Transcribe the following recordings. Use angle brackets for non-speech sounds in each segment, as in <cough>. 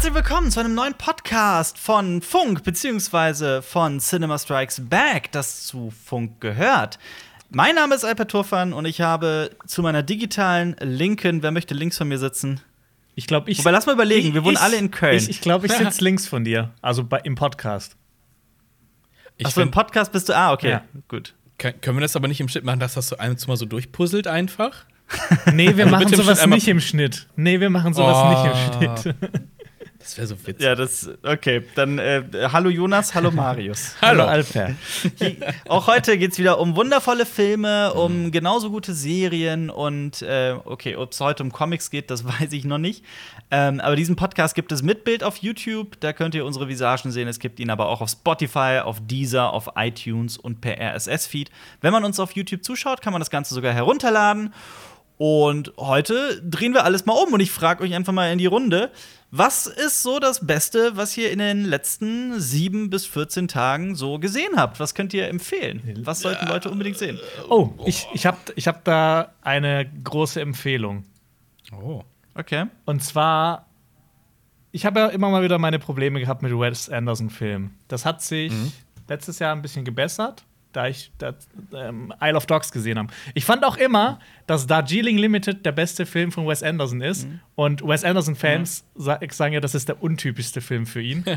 Herzlich willkommen zu einem neuen Podcast von Funk beziehungsweise von Cinema Strikes Back, das zu Funk gehört. Mein Name ist Alper Turfan und ich habe zu meiner digitalen Linken, wer möchte links von mir sitzen? Ich glaube, ich. Wobei, lass mal überlegen, wir wohnen ich- alle in Köln. Ich, ich glaube, ich <laughs> sitze links von dir. Also bei, im Podcast. Ich Achso, im Podcast bist du. Ah, okay, Ja. gut. können können wir das aber nicht im Schnitt machen, dass das so ein mal so durchpuzzelt einfach? Nee, wir Also machen im sowas nicht im Schnitt. Nee, wir machen sowas Oh. nicht im Schnitt. <laughs> Das wäre so witzig. Ja, das. Okay, dann äh, hallo Jonas, hallo <laughs> Marius. Hallo. Alper. Auch heute geht es wieder um wundervolle Filme, um genauso gute Serien und äh, okay, ob es heute um Comics geht, das <laughs> weiß ich noch nicht. Ähm, aber diesen Podcast gibt es mit Bild auf YouTube, da könnt ihr unsere Visagen sehen. Es gibt ihn aber auch auf Spotify, auf Deezer, auf iTunes und per RSS-Feed. Wenn man uns auf YouTube zuschaut, kann man das Ganze sogar herunterladen. Und heute drehen wir alles mal um und ich frage euch einfach mal in die Runde, was ist so das Beste, was ihr in den letzten sieben bis 14 Tagen so gesehen habt? Was könnt ihr empfehlen? Was sollten Leute unbedingt sehen? Oh, ich, ich habe ich hab da eine große Empfehlung. Oh. Okay. Und zwar, ich habe ja immer mal wieder meine Probleme gehabt mit Wes Anderson-Filmen. Das hat sich letztes Jahr ein bisschen gebessert, da ich das, ähm, Isle of Dogs gesehen habe. Ich fand auch immer, dass Darjeeling Limited der beste Film von Wes Anderson ist. Und Wes Anderson-Fans sa sagen ja, das ist der untypischste Film für ihn. <laughs>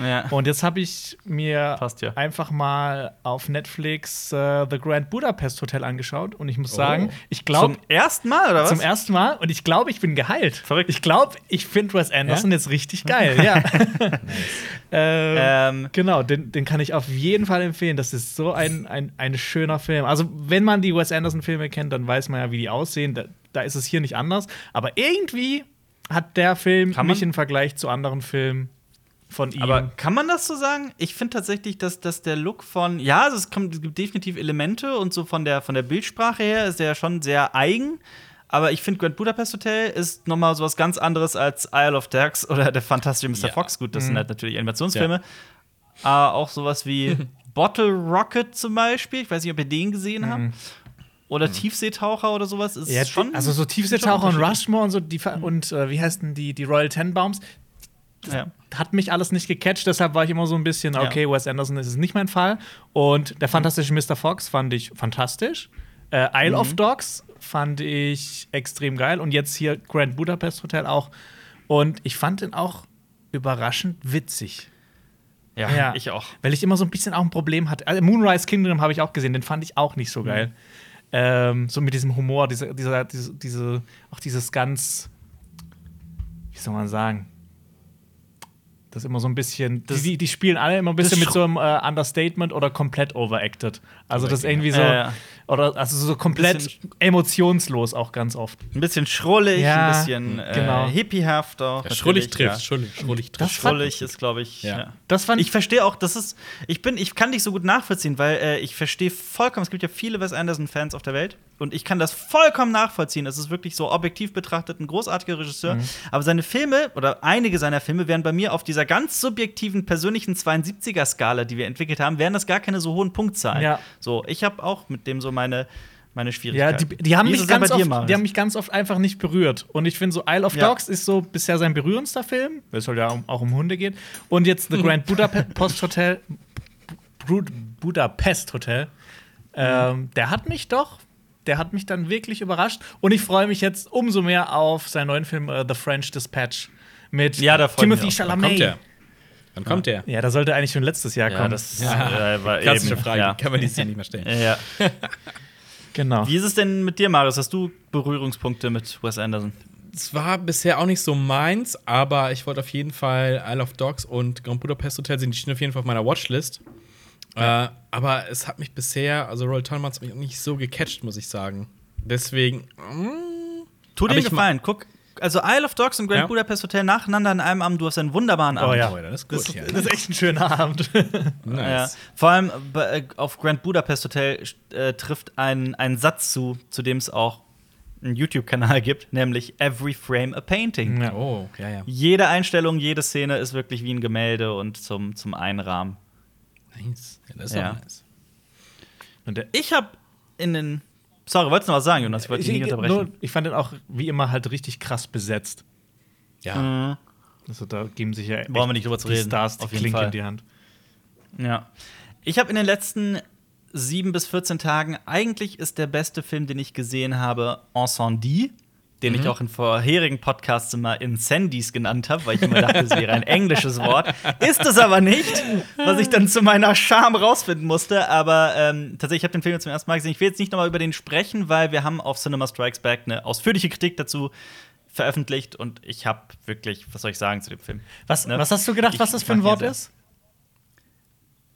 Ja. Und jetzt habe ich mir ja. einfach mal auf Netflix äh, The Grand Budapest Hotel angeschaut. Und ich muss sagen, ich glaube, Zum ersten Mal, oder was? zum ersten Mal und ich glaube, ich bin geheilt. Verrückt. Ich glaube, ich finde Wes Anderson jetzt richtig <laughs> geil. ja. ähm, Ähm, genau, den, den kann ich auf jeden Fall empfehlen. Das ist so ein, ein, ein schöner Film. Also, wenn man die Wes Anderson-Filme kennt, dann weiß man ja, wie die aussehen. Da, da ist es hier nicht anders. Aber irgendwie hat der Film mich im Vergleich zu anderen Filmen von ihm. aber kann man das so sagen? Ich finde tatsächlich, dass, dass der Look von, ja, also es, kommt, es gibt definitiv Elemente und so von der, von der Bildsprache her ist der schon sehr eigen. Aber ich finde, Grand Budapest Hotel ist noch mal sowas ganz anderes als Isle of Dogs <laughs> oder der fantastische Mr. Ja. Fox. Gut, das Mhm. sind halt natürlich Animationsfilme. Aber auch sowas wie <laughs> Bottle Rocket zum Beispiel. Ich weiß nicht, ob ihr den gesehen habt. Oder Tiefseetaucher oder sowas. Ist Mhm. Ja, schon. also so Tiefseetaucher und. Rushmore und so die ver- und äh, wie heißen die die Royal Tenenbaums Ja. hat mich alles nicht gecatcht, deshalb war ich immer so ein bisschen Ja. okay, Wes Anderson ist es nicht mein Fall und der fantastische Mr. Fox fand ich fantastisch. Äh, Isle Mhm. of Dogs fand ich extrem geil und jetzt hier Grand Budapest Hotel auch und ich fand ihn auch überraschend witzig. Ja, Ja. ich auch. Weil ich immer so ein bisschen auch ein Problem hatte. Also Moonrise Kingdom habe ich auch gesehen, den fand ich auch nicht so Mhm. geil. Ähm, so mit diesem Humor, dieser, dieser, diese, diese, auch dieses ganz, wie soll man sagen? Das ist immer so ein bisschen, Das- die, die spielen alle immer ein bisschen mit so einem äh, Understatement oder komplett overacted. Also das ist irgendwie so, Ja, ja. Oder also so komplett emotionslos auch ganz oft. Ein bisschen schrullig, Ja, ein bisschen äh, genau. hippiehaft auch. Ja, schrullig trifft, schrullig, schrullig Das trifft. Ja. Schrullig ist, glaube ich. Ja. Ja. Das fand Ich verstehe auch, das ist. Ich bin, ich kann dich so gut nachvollziehen, weil äh, ich verstehe vollkommen. Es gibt ja viele Wes Anderson-Fans auf der Welt und ich kann das vollkommen nachvollziehen. Es ist wirklich so objektiv betrachtet ein großartiger Regisseur. Mhm. Aber seine Filme oder einige seiner Filme wären bei mir auf dieser ganz subjektiven persönlichen 72er-Skala, die wir entwickelt haben, wären das gar keine so hohen Punktzahlen. Ja. So, ich habe auch mit dem so meine meine Ja, Schwierigkeiten. die, die, haben mich ganz oft, Marius? die haben mich ganz oft einfach nicht berührt. Und ich finde so Isle of Ja. Dogs ist so bisher sein berührendster Film. Es soll ja auch um Hunde gehen. Und jetzt The <laughs> Grand Budapest Hotel, Bud Budapest Hotel, ähm, der hat mich doch, der hat mich dann wirklich überrascht. Und ich freue mich jetzt umso mehr auf seinen neuen Film äh, The French Dispatch mit Ja, Timothy Chalamet. Wann kommt der? Ja, der sollte eigentlich schon letztes Jahr ja, kommen. das Ja. äh, war <laughs> Klassische eben, Frage, Ja. kann man dieses Jahr nicht mehr stellen. Ja. <laughs> genau. Wie ist es denn mit dir, Marius? Hast du Berührungspunkte mit Wes Anderson? Es war bisher auch nicht so meins, aber ich wollte auf jeden Fall Isle of Dogs und Grand Budapest Hotel sehen. Die stehen auf jeden Fall auf meiner Watchlist. Äh, aber es hat mich bisher, also Royal Tenenbaums hat mich auch nicht so gecatcht, muss ich sagen. Deswegen. mm, Tu dir einen Gefallen. Guck, also Isle of Dogs und Grand Ja. Budapest Hotel nacheinander an einem Abend. Du hast einen wunderbaren Abend. Oh ja. Oh, das ist gut. Das- ja. Das ist echt ein schöner <laughs> Abend. Ja. Vor allem äh, auf Grand Budapest Hotel äh, trifft ein, ein Satz zu, zu dem es auch einen YouTube-Kanal gibt, nämlich Every Frame a Painting. Ja. Oh, ja, ja. Jede Einstellung, jede Szene ist wirklich wie ein Gemälde und zum, zum Einrahmen. Nice. Ja, das ist Ja. nice. Und Ich habe in den. Sorry, wolltest du noch was sagen, Jonas? Ich wollte dich nicht nur, unterbrechen. ich fand den auch wie immer halt richtig krass besetzt. Ja. Mhm. Also da geben sich ja Brauchen wir nicht drüber zu die reden, Stars die auf jeden Klinke Fall. in die Hand. Ja. Ich habe in den letzten sieben bis 14 Tagen, eigentlich ist der beste Film, den ich gesehen habe, Incendie, den Mhm. ich auch in vorherigen Podcasts immer Incendies genannt habe, weil ich immer dachte, es wäre ein <laughs> englisches Wort. Ist es aber nicht, was ich dann zu meiner Scham rausfinden musste. Aber ähm, tatsächlich, ich habe den Film jetzt zum ersten Mal gesehen. Ich will jetzt nicht nochmal über den sprechen, weil wir haben auf Cinema Strikes Back eine ausführliche Kritik dazu veröffentlicht und ich habe wirklich, was soll ich sagen zu dem Film? Was, Ne? was hast du gedacht, Ich- was das für ein Wort ist?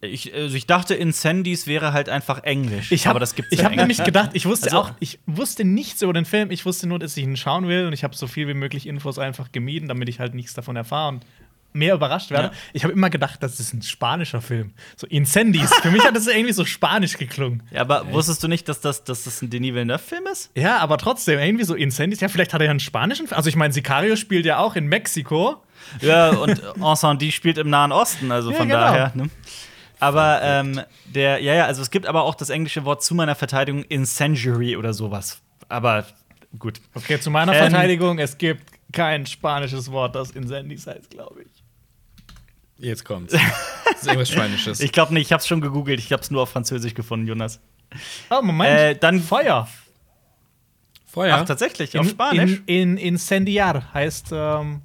Ich, also ich dachte, Incendies wäre halt einfach Englisch. Ich habe aber das gibt's ich ja hab Englisch. nämlich gedacht, ich wusste Also- auch, ich wusste nichts über den Film. Ich wusste nur, dass ich ihn schauen will und ich habe so viel wie möglich Infos einfach gemieden, damit ich halt nichts davon erfahre und mehr überrascht werde. Ja. Ich habe immer gedacht, das ist ein spanischer Film. So Incendies. Für mich hat das irgendwie so spanisch geklungen. Ja, aber wusstest du nicht, dass das, dass das ein Denis Villeneuve-Film ist? Ja, aber trotzdem, irgendwie so Incendies. Ja, vielleicht hat er ja einen spanischen Film. Also, ich meine, Sicario spielt ja auch in Mexiko. Ja, und Incendie spielt im Nahen Osten, also Ja, von genau. daher. Ne? Aber ähm, der, ja, ja, also es gibt aber auch das englische Wort zu meiner Verteidigung Incendiary oder sowas. Aber gut. Okay, zu meiner Ähm, Verteidigung, es gibt kein spanisches Wort, das Incendies heißt, glaube ich. Jetzt kommt's. <laughs> Das ist irgendwas Schweinisches. Ich glaube nicht, ich habe es schon gegoogelt, ich habe es nur auf Französisch gefunden, Jonas. Oh, Moment. Äh, dann Feuer. Feuer. Ach, tatsächlich, auf In, Spanisch. in, in Incendiar heißt, ähm,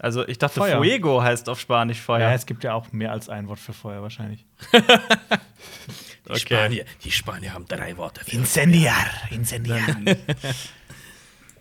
also ich dachte, Feuer. Fuego heißt auf Spanisch ja. Feuer. es gibt ja auch mehr als ein Wort für Feuer wahrscheinlich. die, Spanier, die Spanier haben drei Worte. Für Incendiar, Incendiar. <laughs>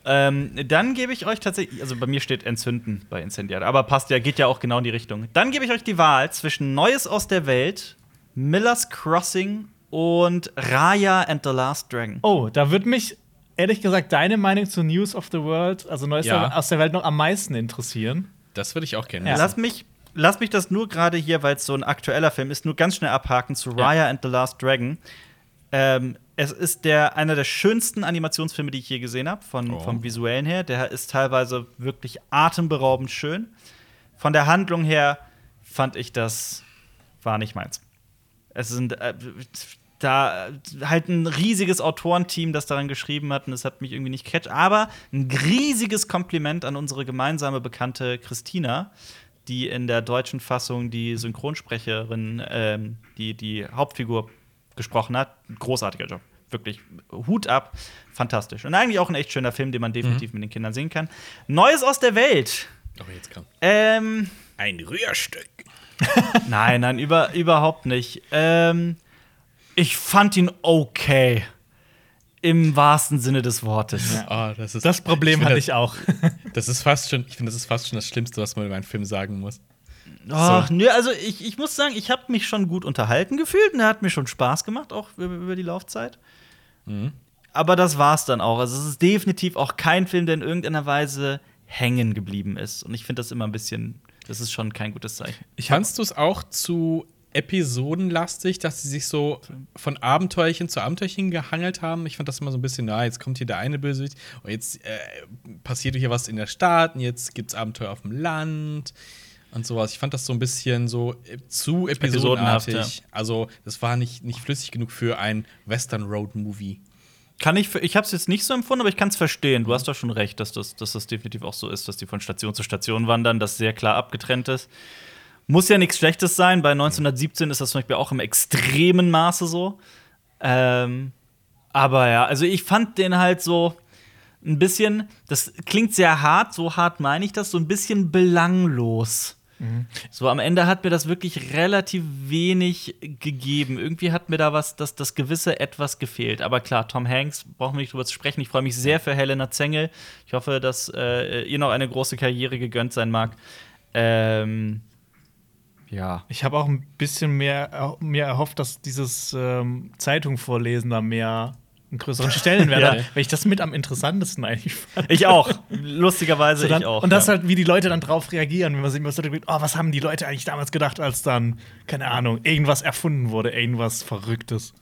Ähm, dann gebe ich euch tatsächlich, also bei mir steht Entzünden bei Incendiar, aber passt ja, geht ja auch genau in die Richtung. Dann gebe ich euch die Wahl zwischen Neues aus der Welt, Miller's Crossing und Raya and the Last Dragon. Oh, da würde mich ehrlich gesagt deine Meinung zu News of the World, also Neues Ja. aus der Welt, noch am meisten interessieren. Das würde ich auch gerne Ja. wissen. Lass mich, lass mich das nur gerade hier, weil es so ein aktueller Film ist, nur ganz schnell abhaken zu Raya and the Last Dragon. Ähm, es ist der, einer der schönsten Animationsfilme, die ich je gesehen habe, von, Oh. vom visuellen her. Der ist teilweise wirklich atemberaubend schön. Von der Handlung her fand ich das war nicht meins. Es sind äh, da halt ein riesiges Autorenteam, das daran geschrieben hat, und es hat mich irgendwie nicht catch. Aber ein riesiges Kompliment an unsere gemeinsame Bekannte Christina, die in der deutschen Fassung die Synchronsprecherin, ähm, die die Hauptfigur gesprochen hat. Großartiger Job. Wirklich Hut ab, fantastisch. Und eigentlich auch ein echt schöner Film, den man definitiv mit den Kindern sehen kann. Neues aus der Welt. Oh, jetzt kann. Ähm, Ein Rührstück. <laughs> Nein, nein, über, überhaupt nicht. Ähm, ich fand ihn okay. Im wahrsten Sinne des Wortes. Oh, das, ist, Das Problem finde hatte das- ich auch. <laughs> Das ist fast schon, ich finde, das ist fast schon das Schlimmste, was man über einen Film sagen muss. Ach, nö, also ich, ich muss sagen, ich habe mich schon gut unterhalten gefühlt und er hat mir schon Spaß gemacht, auch über, über die Laufzeit. Aber das war's dann auch. Also es ist definitiv auch kein Film, der in irgendeiner Weise hängen geblieben ist. Und ich finde das immer ein bisschen, das ist schon kein gutes Zeichen. Fandst du es auch zu episodenlastig, dass sie sich so von Abenteuerchen zu Abenteuerchen gehangelt haben? Ich fand das immer so ein bisschen, na, jetzt kommt hier der eine Bösewicht und jetzt äh, passiert hier was in der Stadt und jetzt gibt's Abenteuer auf dem Land und sowas. Ich fand das so ein bisschen so äh, zu episodenartig. Also, das war nicht, nicht flüssig genug für ein Western Road Movie. Kann ich, ich habe es jetzt nicht so empfunden, aber ich kann es verstehen. Du hast doch schon recht, dass das, dass das definitiv auch so ist, dass die von Station zu Station wandern, das sehr klar abgetrennt ist. Muss ja nichts Schlechtes sein. Bei 1917 ist das zum Beispiel auch im extremen Maße so. Ähm, aber ja, also ich fand den halt so ein bisschen, das klingt sehr hart, so hart meine ich das, so ein bisschen belanglos. So am Ende hat mir das wirklich relativ wenig gegeben. Irgendwie hat mir da was, das, das gewisse etwas gefehlt. Aber klar, Tom Hanks, brauchen wir nicht drüber zu sprechen. Ich freue mich sehr für Helena Zengel. Ich hoffe, dass äh, ihr noch eine große Karriere gegönnt sein mag. Ähm, ja. Ich habe auch ein bisschen mehr mir erhofft, dass dieses ähm, Zeitung vorlesen da mehr einen größeren Stellenwert <laughs> Ja. hat, weil ich das mit am interessantesten eigentlich fand. Ich auch. Lustigerweise <laughs> So dann, ich auch. und das ja. halt, wie die Leute dann drauf reagieren, wenn man sich immer so denkt, oh, was haben die Leute eigentlich damals gedacht, als dann, keine Ahnung, irgendwas erfunden wurde, irgendwas Verrücktes.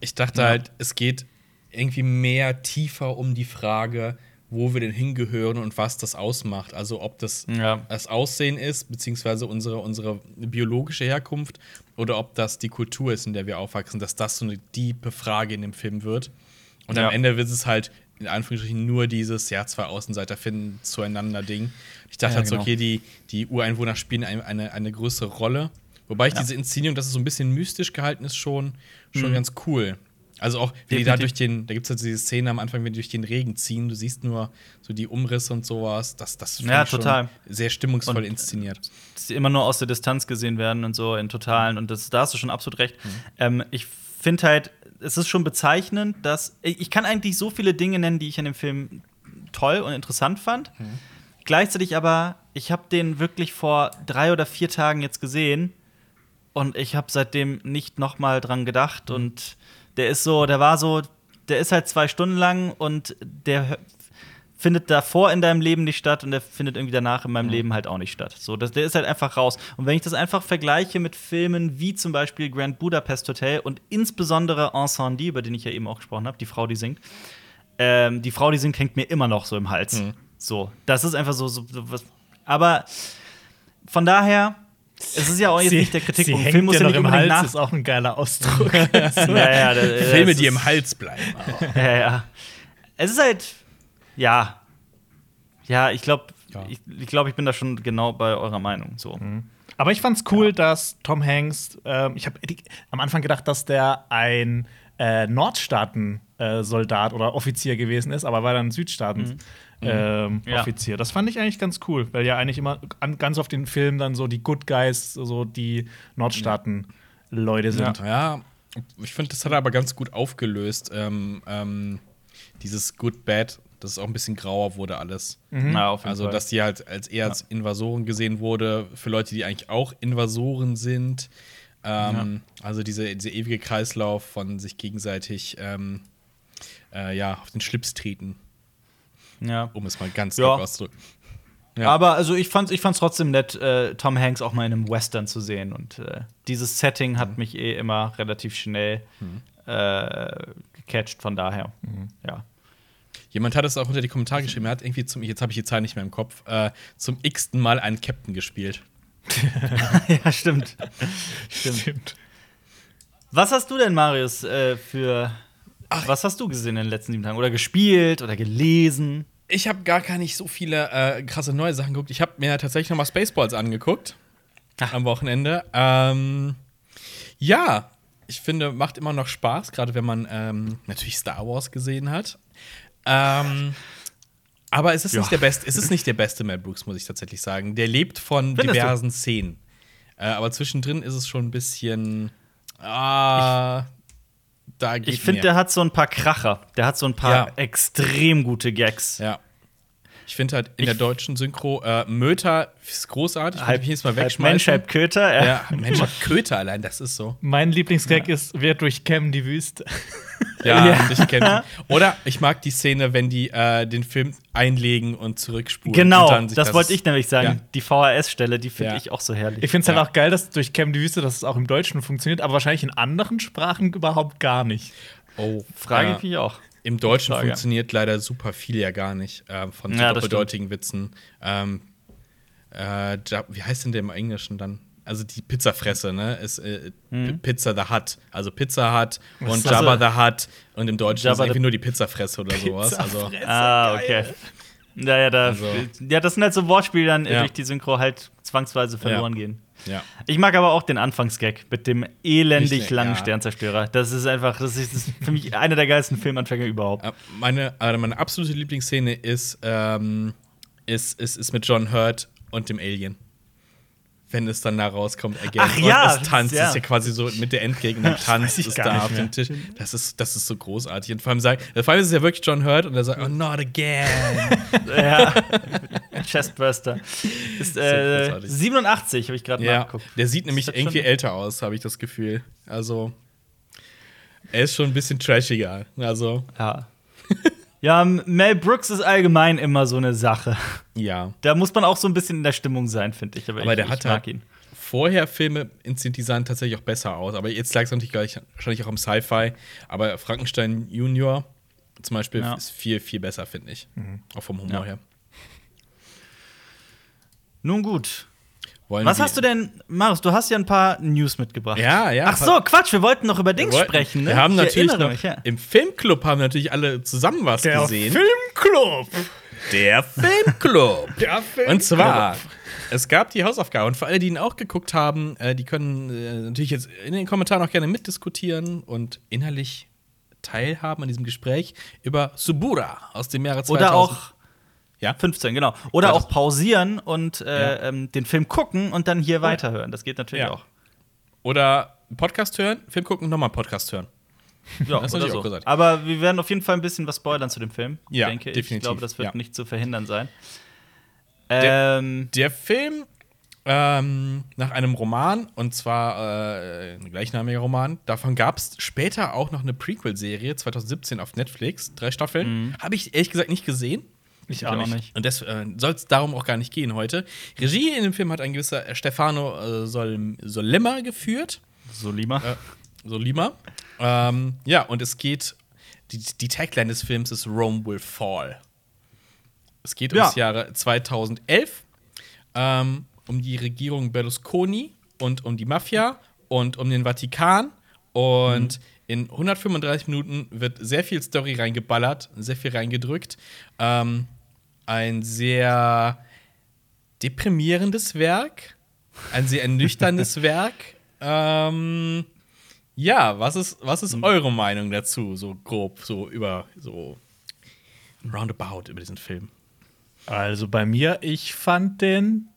Ich dachte halt, es geht irgendwie mehr tiefer um die Frage, wo wir denn hingehören und was das ausmacht. Also ob das Ja. das Aussehen ist, beziehungsweise unsere, unsere biologische Herkunft, oder ob das die Kultur ist, in der wir aufwachsen, dass das so eine diepe Frage in dem Film wird. Und Ja. am Ende wird es halt in Anführungsstrichen nur dieses, ja, zwei Außenseiter finden zueinander Ding. Ich dachte Ja, halt so, genau. okay, die, die Ureinwohner spielen eine, eine, eine größere Rolle. Wobei ich diese Inszenierung, dass es so ein bisschen mystisch gehalten ist, schon, schon ganz cool. Also auch, wie die da durch den, da gibt es halt diese Szene am Anfang, wenn die durch den Regen ziehen, du siehst nur so die Umrisse und sowas. Das, das Ja, total. sehr stimmungsvoll Und- inszeniert. dass die immer nur aus der Distanz gesehen werden und so in Totalen. Und das, da hast du schon absolut recht. Ähm, ich finde halt, es ist schon bezeichnend, dass ich, kann eigentlich so viele Dinge nennen, die ich an dem Film toll und interessant fand. Gleichzeitig aber, ich habe den wirklich vor drei oder vier Tagen jetzt gesehen und ich habe seitdem nicht noch mal dran gedacht. Und der ist so, der war so, der ist halt zwei Stunden lang und der findet davor in deinem Leben nicht statt und der findet irgendwie danach in meinem Leben halt auch nicht statt. So, das, der ist halt einfach raus. Und wenn ich das einfach vergleiche mit Filmen wie zum Beispiel Grand Budapest Hotel und insbesondere Incendie, über den ich ja eben auch gesprochen habe, die Frau, die singt, ähm, die Frau, die singt, hängt mir immer noch so im Hals. So, das ist einfach so, so, so was. Aber von daher, es ist ja auch jetzt nicht der Kritikpunkt. Sie Film muss ja nicht noch im Hals, nach. ist auch ein geiler Ausdruck. <laughs> <laughs> Ja, ja, Filme, die im Hals bleiben. <laughs> Ja, ja. Es ist halt, ja. Ja, ich glaube, Ja. ich, ich, glaub, ich bin da schon genau bei eurer Meinung. So. Aber ich fand's cool, dass Tom Hanks, ähm, ich habe am Anfang gedacht, dass der ein äh, Nordstaaten-Soldat oder Offizier gewesen ist, aber war dann Südstaaten. Ähm, Ja. Offizier. Das fand ich eigentlich ganz cool, weil ja eigentlich immer an, ganz oft in Filmen dann so die Good Guys, so die Nordstaaten-Leute sind. Ja, ich finde, das hat er aber ganz gut aufgelöst. Ähm, ähm, dieses Good Bad, dass es auch ein bisschen grauer wurde alles. Ja, auf jeden Also, Fall. dass die halt als eher als Invasoren gesehen wurde, für Leute, die eigentlich auch Invasoren sind. Ähm, Also diese, dieser ewige Kreislauf von sich gegenseitig ähm, äh, ja, auf den Schlips treten, ja. um es mal ganz Ja. auszudrücken. Ja. Aber also ich fand's, ich fand's trotzdem nett, äh, Tom Hanks auch mal in einem Western zu sehen. Und äh, dieses Setting Mhm. hat mich eh immer relativ schnell äh, gecatcht, von daher. Mhm. Ja. Jemand hat es auch unter die Kommentare geschrieben, er hat irgendwie zum, jetzt habe ich die Zahl nicht mehr im Kopf, äh, zum x-ten Mal einen Captain gespielt. <laughs> ja, <laughs> stimmt. stimmt. Was hast du denn, Marius, äh, für. was hast du gesehen in den letzten sieben Tagen? Oder gespielt oder gelesen? Ich habe gar gar nicht so viele äh, krasse neue Sachen geguckt. Ich habe mir tatsächlich noch mal Spaceballs angeguckt Ach. am Wochenende. Ähm, ja, ich finde, macht immer noch Spaß, gerade wenn man ähm, natürlich Star Wars gesehen hat. Ähm, aber es ist Ja. nicht der beste, es ist nicht der beste Mel Brooks, muss ich tatsächlich sagen. Der lebt von Findest du? diversen Szenen. Äh, aber zwischendrin ist es schon ein bisschen. Ah, da geht Ich finde, der hat so ein paar Kracher. Der hat so ein paar Ja. extrem gute Gags. Ja. Ich finde halt in Ich- der deutschen Synchro äh, Möter ist großartig. Ich Halb, mich jetzt mal halb wegschmeißen. Mensch, halb Köter. Ja. Ja, Mensch, halb Köter allein, das ist so. Mein Lieblingsgag ist, wer durch Cam die Wüste. Ja, Ja. ich kenne Oder ich mag die Szene, wenn die äh, den Film einlegen und zurückspulen. Genau, und dann sich das wollte ich nämlich sagen. Ja. Die VHS-Stelle, die finde Ja. ich auch so herrlich. Ich finde es halt auch geil, dass durch Cam die Wüste, dass es auch im Deutschen funktioniert, aber wahrscheinlich in anderen Sprachen überhaupt gar nicht. Oh, Frage äh, ich mich auch. Im Deutschen Frage. funktioniert leider super viel ja gar nicht ähm, von so Ja, das doppeldeutigen Witzen. Ähm, äh, wie heißt denn der im Englischen dann? Also die Pizzafresse, ne? Ist äh, P- Pizza the Hut. Also Pizza Hut und. Jabba the Hut. Und im Deutschen Jabba ist irgendwie nur die Pizzafresse oder sowas. Also, Ah, okay. Ja, ja, da, Also- ja, das sind halt so Wortspiele, die dann Ja. durch die Synchro halt zwangsweise verloren Ja. gehen. ja. Ich mag aber auch den Anfangsgag mit dem elendig Richtig, langen ja. Sternzerstörer. Das ist einfach, das ist, das ist für mich einer der geilsten Filmanfänger überhaupt. Meine, also meine absolute Lieblingsszene ist, ähm, ist, ist, ist mit John Hurt und dem Alien. Wenn es dann da rauskommt, again. Ach ja, und es tanzt, ja. ist ja quasi so mit der Endgegner <laughs> tanzt es da auf dem Tisch. Das ist, das ist so großartig. Und vor allem, sagt, vor allem ist es ja wirklich John Hurt und er sagt, oh, not again. <laughs> ja. Chestburster. Ist äh, großartig. 87, habe ich gerade ja, nachgeguckt. der sieht nämlich irgendwie schon- älter aus, habe ich das Gefühl. Also, er ist schon ein bisschen trashiger. Also, Ja. <laughs> ja, Mel Brooks ist allgemein immer so eine Sache. ja. Da muss man auch so ein bisschen in der Stimmung sein, finde ich. Aber, Aber ich, der ich hat mag ihn. vorher Filme inszeniert, die sahen tatsächlich auch besser aus. Aber jetzt lag es natürlich gleich, wahrscheinlich auch am Sci-Fi. Aber Frankenstein Junior zum Beispiel Ja. ist viel, viel besser, finde ich. Auch vom Humor Ja. her. Nun gut. Wollen Was hast du denn, Marius? Du hast ja ein paar News mitgebracht. Ja, ja. Ach so, Quatsch, wir wollten noch über Dings Wir wollten- sprechen, ne? Wir haben Ich natürlich noch, mich, ja. im Filmclub haben natürlich alle zusammen was gesehen. Filmclub. Der Filmclub. <laughs> Der Filmclub. Und zwar, es gab die Hausaufgabe. Und für alle, die ihn auch geguckt haben, äh, die können äh, natürlich jetzt in den Kommentaren auch gerne mitdiskutieren und innerlich teilhaben an diesem Gespräch über Subura aus dem Jahre 2000. Oder auch Ja? 15, genau. Oder auch pausieren und äh, Ja. ähm, den Film gucken und dann hier weiterhören. Das geht natürlich Ja. auch. Oder Podcast hören, Film gucken und nochmal Podcast hören. Ja, <laughs> Das oder so. auch gesagt. Aber wir werden auf jeden Fall ein bisschen was spoilern zu dem Film. Ja, denke ich. definitiv, Ich glaube, das wird ja. nicht zu verhindern sein. Der- Ähm, Der Film ähm, nach einem Roman, und zwar äh, ein gleichnamiger Roman. Davon gab es später auch noch eine Prequel-Serie, 2017 auf Netflix, drei Staffeln. Habe ich ehrlich gesagt nicht gesehen. Ich auch nicht. Und das äh, soll es darum auch gar nicht gehen heute. Regie in dem Film hat ein gewisser Stefano äh, Sol Solimma geführt. Solima. Äh, Solima. Ähm, ja, und es geht, die, die Tagline des Films ist Rome will fall. Es geht Ja. ums Jahre 2011, ähm, um die Regierung Berlusconi und um die Mafia und um den Vatikan. Und in 135 Minuten wird sehr viel Story reingeballert, sehr viel reingedrückt. Ähm, ein sehr deprimierendes Werk, ein sehr ernüchterndes <laughs> Werk. Ähm, ja, was ist, was ist eure Meinung dazu, so grob, so über, so roundabout über diesen Film? Also bei mir, ich fand den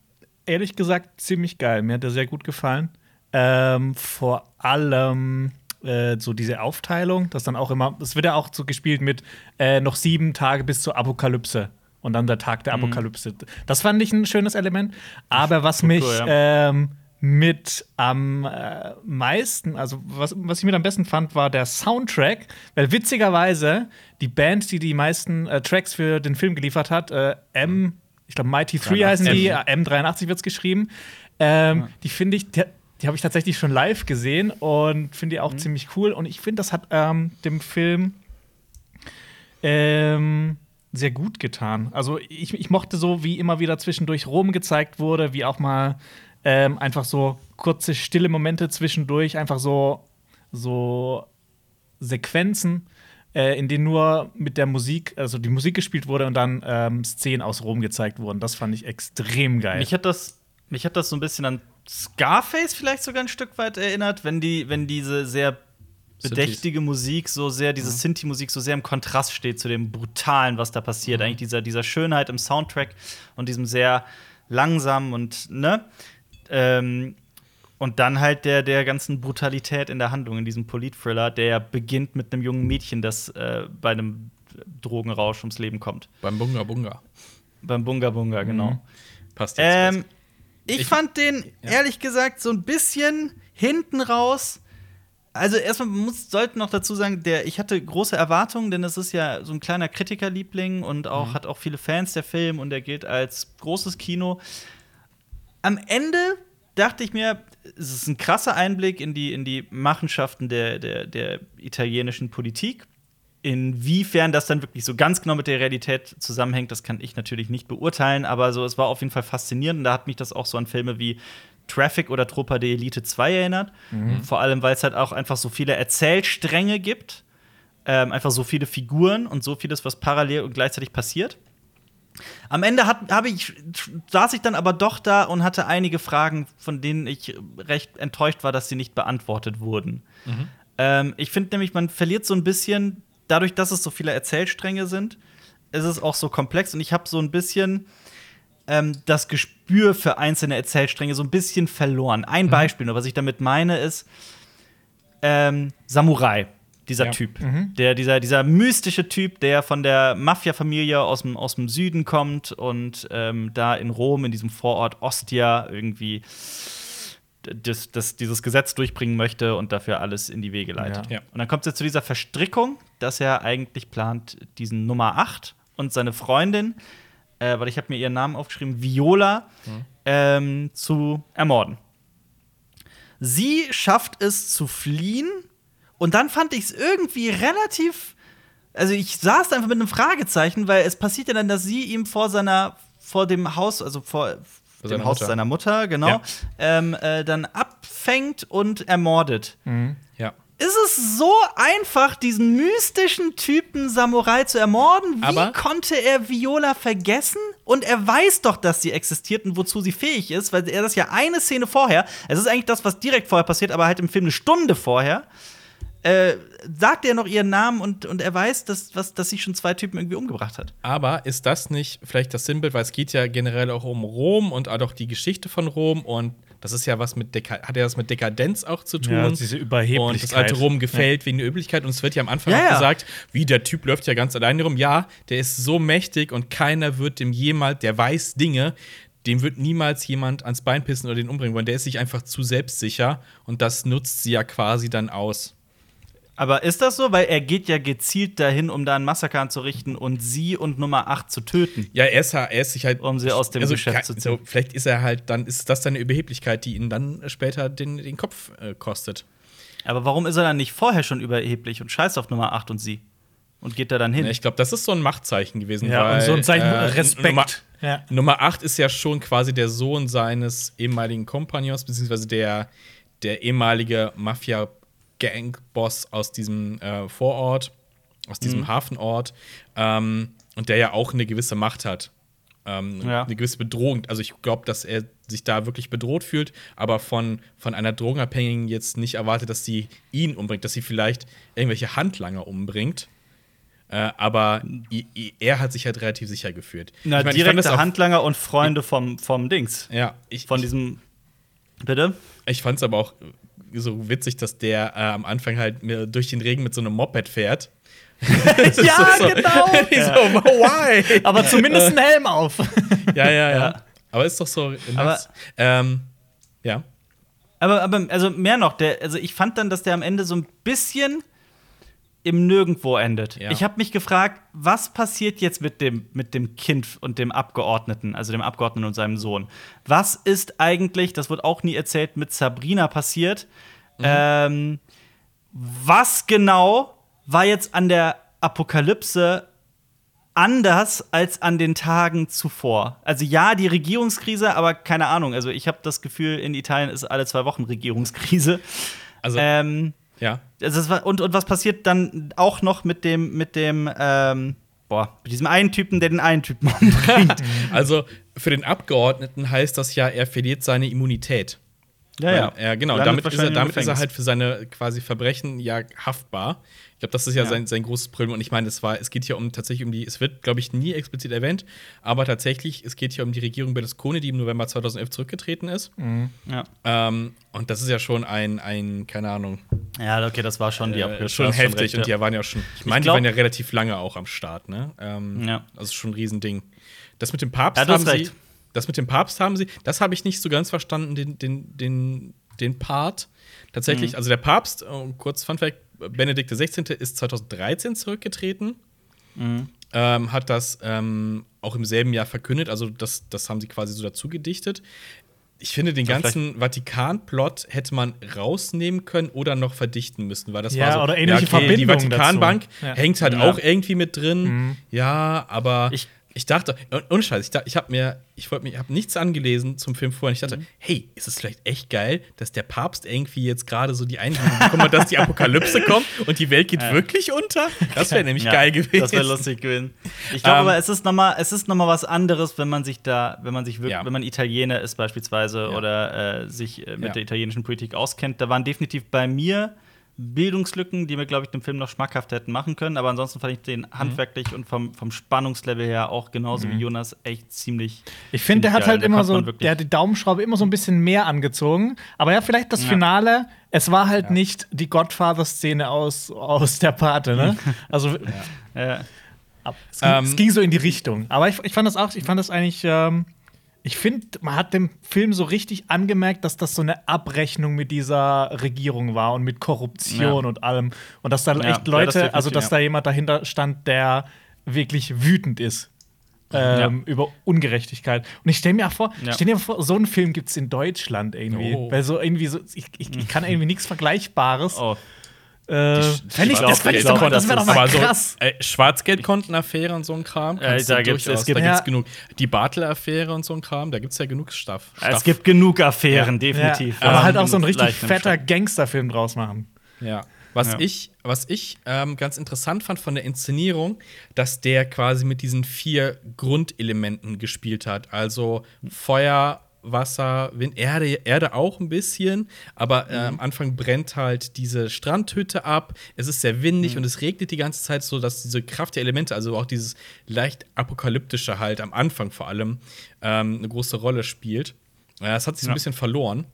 ehrlich gesagt ziemlich geil. Mir hat er sehr gut gefallen. Ähm, vor allem äh, so diese Aufteilung, dass dann auch immer, es wird ja auch so gespielt mit äh, noch sieben Tage bis zur Apokalypse und dann der Tag der Apokalypse. Das fand ich ein schönes Element. Aber was mich ja. ähm, mit am äh, meisten, also was, was ich mit am besten fand, war der Soundtrack, weil witzigerweise die Band, die die meisten äh, Tracks für den Film geliefert hat, äh, M, ich glaube Mighty 3 heißen die, äh, M83 wird es geschrieben, ähm, die finde ich, die, die habe ich tatsächlich schon live gesehen und finde die auch ziemlich cool. Und ich finde, das hat ähm, dem Film ähm, sehr gut getan. Also ich, ich mochte so, wie immer wieder zwischendurch Rom gezeigt wurde, wie auch mal ähm, einfach so kurze, stille Momente zwischendurch, einfach so, so Sequenzen, äh, in denen nur mit der Musik, also die Musik gespielt wurde und dann ähm, Szenen aus Rom gezeigt wurden. Das fand ich extrem geil. Mich hat das, mich hat das so ein bisschen an Scarface vielleicht sogar ein Stück weit erinnert, wenn die, wenn diese sehr bedächtige Musik so sehr, diese Sinti-Musik so sehr im Kontrast steht zu dem Brutalen, was da passiert. Eigentlich dieser, dieser Schönheit im Soundtrack und diesem sehr langsamen und, ne? Ähm, und dann halt der, der ganzen Brutalität in der Handlung, in diesem Polit-Thriller, der beginnt mit einem jungen Mädchen, das äh, bei einem Drogenrausch ums Leben kommt. Beim Bunga Bunga. Beim Bunga Bunga, genau. Passt jetzt. Ähm, ich, Ich- fand den, ehrlich gesagt, so ein bisschen hinten raus. Also, erstmal muss, sollten noch dazu sagen, der, ich hatte große Erwartungen, denn es ist ja so ein kleiner Kritikerliebling und auch, hat auch viele Fans der Film und der gilt als großes Kino. Am Ende dachte ich mir, es ist ein krasser Einblick in die, in die Machenschaften der, der, der italienischen Politik. Inwiefern das dann wirklich so ganz genau mit der Realität zusammenhängt, das kann ich natürlich nicht beurteilen, aber so, es war auf jeden Fall faszinierend. Und da hat mich das auch so an Filme wie Traffic oder Tropa de Elite 2 erinnert. Vor allem, weil es halt auch einfach so viele Erzählstränge gibt, ähm, einfach so viele Figuren und so vieles, was parallel und gleichzeitig passiert. Am Ende hat, habe ich, saß ich dann aber doch da und hatte einige Fragen, von denen ich recht enttäuscht war, dass sie nicht beantwortet wurden. Ähm, ich finde nämlich, man verliert so ein bisschen, dadurch, dass es so viele Erzählstränge sind, ist es auch so komplex und ich habe so ein bisschen ähm, das Gespür für einzelne Erzählstränge so ein bisschen verloren. Ein Beispiel nur, was ich damit meine, ist ähm, Samurai, dieser Ja. Typ. Der, dieser, dieser mystische Typ, der von der Mafia-Familie aus dem, aus dem Süden kommt und ähm, da in Rom, in diesem Vorort Ostia, irgendwie das, das, dieses Gesetz durchbringen möchte und dafür alles in die Wege leitet. Ja. Und dann kommt es zu dieser Verstrickung, dass er eigentlich plant, diesen Nummer 8 und seine Freundin, äh, weil ich habe mir ihren Namen aufgeschrieben, Viola, ähm, zu ermorden. Sie schafft es zu fliehen und dann fand ich es irgendwie relativ. Also ich saß da einfach mit einem Fragezeichen, weil es passiert ja dann, dass sie ihm vor seiner, vor dem Haus, also vor, Bei dem Haus Mutter. seiner Mutter, genau, Ja. ähm, äh, dann abfängt und ermordet. Ja. Ist es so einfach, diesen mystischen Typen Samurai zu ermorden? Wie Aber- konnte er Viola vergessen? Und er weiß doch, dass sie existiert und wozu sie fähig ist, weil er das ja eine Szene vorher, es ist eigentlich das, was direkt vorher passiert, aber halt im Film eine Stunde vorher, äh, sagt er noch ihren Namen und, und er weiß, dass, was, dass sie schon zwei Typen irgendwie umgebracht hat. Aber ist das nicht vielleicht das Sinnbild, weil es geht ja generell auch um Rom und auch die Geschichte von Rom und das ist ja was mit Deka hat ja was mit Dekadenz auch zu tun. Ja, diese Überheblichkeit. Und das alte Rom gefällt wegen der Üblichkeit. Und es wird ja am Anfang Ja, auch ja. gesagt, wie der Typ läuft ja ganz alleine rum. Ja, der ist so mächtig und keiner wird dem jemals, der weiß Dinge, dem wird niemals jemand ans Bein pissen oder den umbringen wollen. Der ist sich einfach zu selbstsicher und das nutzt sie ja quasi dann aus. Aber ist das so? Weil er geht ja gezielt dahin, um da ein Massaker anzurichten und sie und Nummer 8 zu töten. Ja, er ist, er ist sich halt. Um sie aus dem Geschäft ke- zu ziehen. So, vielleicht ist er halt, dann ist das seine Überheblichkeit, die ihn dann später den, den Kopf äh, kostet. Aber warum ist er dann nicht vorher schon überheblich und scheißt auf Nummer 8 und sie? Und geht da dann hin? Ja, ich glaube, das ist so ein Machtzeichen gewesen. ja, weil, und so ein Zeichen äh, Respekt. Nummer, ja. Nummer 8 ist ja schon quasi der Sohn seines ehemaligen Kompagnons, beziehungsweise der, der ehemalige Mafia-Gang-Boss aus diesem äh, Vorort, aus diesem Hafenort, ähm, und der ja auch eine gewisse Macht hat. Ähm, Ja. Eine gewisse Bedrohung. Also ich glaube, dass er sich da wirklich bedroht fühlt, aber von, von einer Drogenabhängigen jetzt nicht erwartet, dass sie ihn umbringt, dass sie vielleicht irgendwelche Handlanger umbringt. Äh, aber er hat sich halt relativ sicher gefühlt. Na, Ich mein, direkte Handlanger und Freunde vom, vom Dings. Ja, ich, Von diesem. Bitte? ich fand es aber auch so witzig, dass der äh, am Anfang halt mir durch den Regen mit so einem Moped fährt. <laughs> Ja, so, genau. <laughs> Ich so, why? <laughs> Aber zumindest einen Helm auf. ja, ja, ja, Ja. Aber ist doch so. Aber- ähm, ja. Aber, aber also mehr noch, der, also ich fand dann, dass der am Ende so ein bisschen im Nirgendwo endet. Ja. Ich habe mich gefragt, was passiert jetzt mit dem, mit dem Kind und dem Abgeordneten, also dem Abgeordneten und seinem Sohn? Was ist eigentlich, das wird auch nie erzählt, mit Sabrina passiert? Ähm, was genau war jetzt an der Apokalypse anders als an den Tagen zuvor. Also ja, die Regierungskrise, aber keine Ahnung. Also ich habe das Gefühl, in Italien ist alle zwei Wochen Regierungskrise. Also, Ähm, ja. also war, und, und was passiert dann auch noch mit dem, mit dem, ähm, boah, mit diesem einen Typen, der den einen Typen <laughs> umbringt? <laughs> Also, für den Abgeordneten heißt das ja, er verliert seine Immunität. ja, ja, genau. Landet Damit, ist er, damit ist er halt für seine quasi Verbrechen ja haftbar. Ich glaube, das ist ja, Ja. Sein, sein großes Problem. Und ich meine, es war, es geht hier um tatsächlich um die, es wird, glaube ich, nie explizit erwähnt, aber tatsächlich, es geht hier um die Regierung Berlusconi, die im November 2011 zurückgetreten ist. Ja. Ähm, und das ist ja schon ein, ein keine Ahnung, ja, okay, das war schon die äh, Abkürzung. schon hast heftig. recht, und die waren ja schon, ich meine, die waren ja relativ lange auch am Start, ne? Ähm, Ja. Also schon ein Riesending. Das mit dem Papst Ja, haben sie, recht. das mit dem Papst haben sie, das habe ich nicht so ganz verstanden, den, den, den, den Part. Mhm. Tatsächlich, also der Papst, äh, kurz Fun Fact, Benedikt XVI. ist 2013 zurückgetreten. Mhm. Ähm, hat das ähm, auch im selben Jahr verkündet, also das, das haben sie quasi so dazu gedichtet. Ich finde, den Ja, ganzen Vatikan-Plot hätte man rausnehmen können oder noch verdichten müssen, weil das Ja, war so, oder ähnliche Die Verbindungen Vatikanbank dazu. Ja. hängt halt Ja. auch irgendwie mit drin. Ja, aber Ich- ich, dachte, und Scheiß, ich, dachte, ich habe mir, ich wollte mir, ich habe nichts angelesen zum Film vorher. Und ich dachte, Mhm. hey, ist es vielleicht echt geil, dass der Papst irgendwie jetzt gerade so die Einladung bekommen hat, dass die Apokalypse <laughs> kommt und die Welt geht wirklich unter? Das wäre nämlich Ja, geil gewesen. Das wäre lustig gewesen. Ich glaube Ähm, aber, es ist noch mal, es ist noch mal was anderes, wenn man sich da, wenn man sich wirklich, Ja. wenn man Italiener ist beispielsweise Ja. oder äh, sich äh, mit Ja. der italienischen Politik auskennt. Da waren definitiv bei mir Bildungslücken, die mir, glaube ich, den Film noch schmackhaft hätten machen können. Aber ansonsten fand ich den Mhm. handwerklich und vom, vom Spannungslevel her auch genauso wie Jonas echt ziemlich. Ich finde, der hat geil. halt immer so, der hat die Daumenschraube immer so ein bisschen mehr angezogen. Aber ja, vielleicht das Ja. Finale, es war halt nicht die Godfather-Szene aus, aus der Pate, ne? <laughs> Also ab, es, ging, Ähm, es ging so in die Richtung. Aber ich, ich fand das auch, ich fand das eigentlich, ähm, ich finde, man hat dem Film so richtig angemerkt, dass das so eine Abrechnung mit dieser Regierung war und mit Korruption Ja. und allem. Und dass da Ja, echt ja, das Leute, definitiv, also dass ja. da jemand dahinter stand, der wirklich wütend ist. Ähm, über Ungerechtigkeit. Und ich stelle mir auch vor, Ja. stell mir vor, so einen Film gibt es in Deutschland irgendwie. Oh. Weil so irgendwie so, ich, ich, ich kann <laughs> irgendwie nichts Vergleichbares. oh. Äh, fänd ich, glaub, das fänd ich glaub, das wäre doch mal Aber so krass. äh, Schwarzgeldkontenaffäre und so ein Kram. Kannst da du gibt's- es gibt- Ja. genug. Die Bartel-Affäre und so ein Kram, da gibt's ja genug Stuff. Es Stuff. gibt genug Affären, Ja. definitiv. Ja, aber Ähm, halt auch so ein richtig fetter. Gangsterfilm draus machen. Ja. Was Ja. ich, was ich ähm, ganz interessant fand von der Inszenierung, dass der quasi mit diesen vier Grundelementen gespielt hat. Also Feuer, Wasser, Wind, Erde, Erde auch ein bisschen, aber äh, am Anfang brennt halt diese Strandhütte ab. Es ist sehr windig und es regnet die ganze Zeit, so dass diese Kraft der Elemente, also auch dieses leicht apokalyptische halt am Anfang vor allem ähm, eine große Rolle spielt. Ja, es hat sich so ein Ja. bisschen verloren.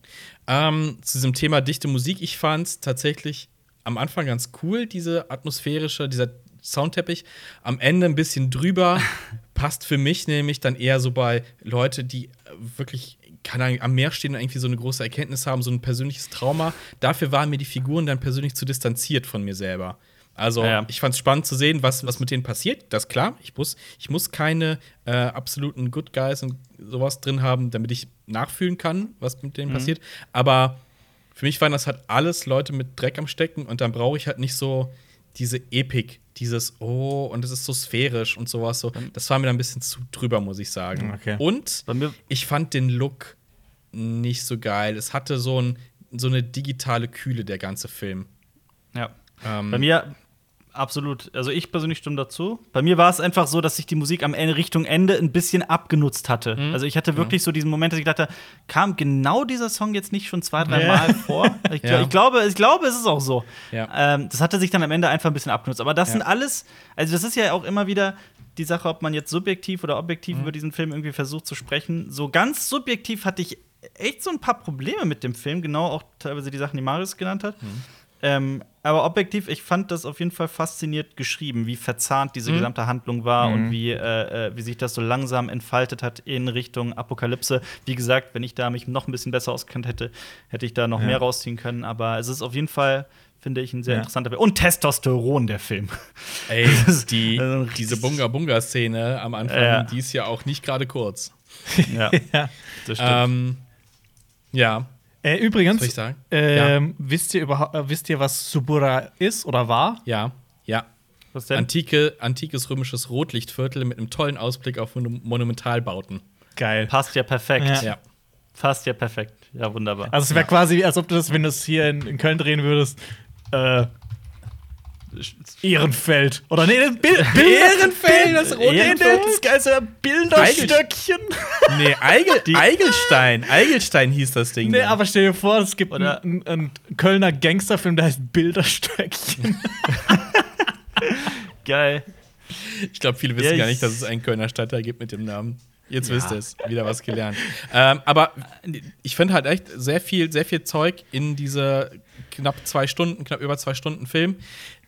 Ähm, zu diesem Thema dichte Musik, ich fand es tatsächlich am Anfang ganz cool, diese atmosphärische, dieser Soundteppich. Am Ende ein bisschen drüber. <laughs> Passt für mich nämlich dann eher so bei Leute, die äh, wirklich Ahnung, am Meer stehen und irgendwie so eine große Erkenntnis haben, so ein persönliches Trauma. Dafür waren mir die Figuren dann persönlich zu distanziert von mir selber. Also Ja, ja. ich fand es spannend zu sehen, was, was mit denen passiert. Das ist klar. Ich muss, ich muss keine äh, absoluten Good Guys und sowas drin haben, damit ich nachfühlen kann, was mit Mhm. denen passiert. Aber für mich waren das halt alles Leute mit Dreck am Stecken und dann brauche ich halt nicht so diese Epik, dieses Oh und es ist so sphärisch und sowas so. Das war mir dann ein bisschen zu drüber, muss ich sagen. Okay. Und ich fand den Look nicht so geil. Es hatte so, ein, so eine digitale Kühle, der ganze Film. Ja. Ähm, Bei mir absolut. Also ich persönlich stimme dazu. Bei mir war es einfach so, dass sich die Musik am Ende Richtung Ende ein bisschen abgenutzt hatte. Mhm. Also ich hatte wirklich so diesen Moment, dass ich dachte, kam genau dieser Song jetzt nicht schon zwei, drei Ja. Mal vor? <laughs> Ich, Ja. ich, glaube, ich glaube, es ist auch so. Ja. Ähm, das hatte sich dann am Ende einfach ein bisschen abgenutzt. Aber das Ja. sind alles, also das ist ja auch immer wieder die Sache, ob man jetzt subjektiv oder objektiv über diesen Film irgendwie versucht zu sprechen. So ganz subjektiv hatte ich echt so ein paar Probleme mit dem Film, genau auch teilweise die Sachen, die Marius genannt hat. Ähm, aber objektiv, ich fand das auf jeden Fall fasziniert geschrieben, wie verzahnt diese Mhm. gesamte Handlung war Mhm. und wie, äh, äh, wie sich das so langsam entfaltet hat in Richtung Apokalypse. Wie gesagt, wenn ich da mich noch ein bisschen besser auskennt hätte, hätte ich da noch Ja. mehr rausziehen können. Aber es ist auf jeden Fall, finde ich, ein sehr Ja. interessanter Film. Und Testosteron, der Film. <laughs> Ey, die, diese Bunga-Bunga-Szene am Anfang, Ja. die ist ja auch nicht gerade kurz. ja, <laughs> Ja. das stimmt. Ähm, ja, Äh, übrigens, sagen? ähm, wisst, ihr überhaupt, äh, wisst ihr, was Subura ist oder war? Ja, ja. Was denn? Antike, antikes römisches Rotlichtviertel mit einem tollen Ausblick auf Mon Monumentalbauten. Geil. Passt ja perfekt. Ja. Ja. Passt ja perfekt. Ja, wunderbar. Also es wäre quasi, als ob du das, wenn du es hier in, in Köln drehen würdest, äh, Ehrenfeld. Oder nee, <laughs> das Bild, Ehrenfeld, das rote Ehrenfeld, Bilderstöckchen. Nee, Eigel, Eigelstein. Eigelstein hieß das Ding. Nee, dann. aber stell dir vor, es gibt einen, einen Kölner Gangsterfilm, der heißt Bilderstöckchen. <laughs> Geil. ich glaube, viele wissen ich- gar nicht, dass es einen Kölner Stadtteil gibt mit dem Namen. Jetzt Ja. wisst ihr es. Wieder was gelernt. ähm, aber ich finde halt echt sehr viel, sehr viel Zeug in diese knapp zwei Stunden, knapp über zwei Stunden Film.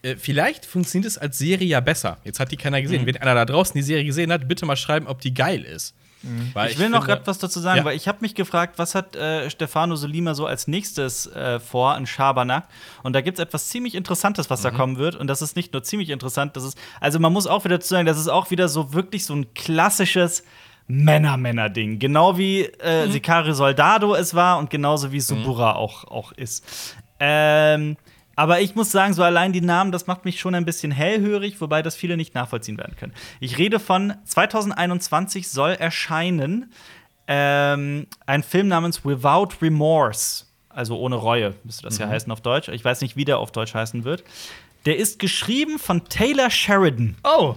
Äh, vielleicht funktioniert es als Serie ja besser. Jetzt hat die keiner gesehen. Mhm. Wenn einer da draußen die Serie gesehen hat, bitte mal schreiben, ob die geil ist. Weil Ich will noch finde- gerade was dazu sagen, Ja. weil ich habe mich gefragt, was hat äh, Stefano Solima so als nächstes äh, vor in Schabernack? Und da gibt es etwas ziemlich Interessantes, was da Mhm. kommen wird. Und das ist nicht nur ziemlich interessant, das ist, also man muss auch wieder dazu sagen, das ist auch wieder so wirklich so ein klassisches Männer-Männer-Ding. Genau wie äh, Mhm. Sicario Soldado es war und genauso wie Subura auch, auch ist. Ähm, aber ich muss sagen, so allein die Namen, das macht mich schon ein bisschen hellhörig, wobei das viele nicht nachvollziehen werden können. Ich rede von 2021 soll erscheinen ähm, ein Film namens Without Remorse, also ohne Reue, müsste das ja heißen auf Deutsch. Ich weiß nicht, wie der auf Deutsch heißen wird. Der ist geschrieben von Taylor Sheridan. Oh.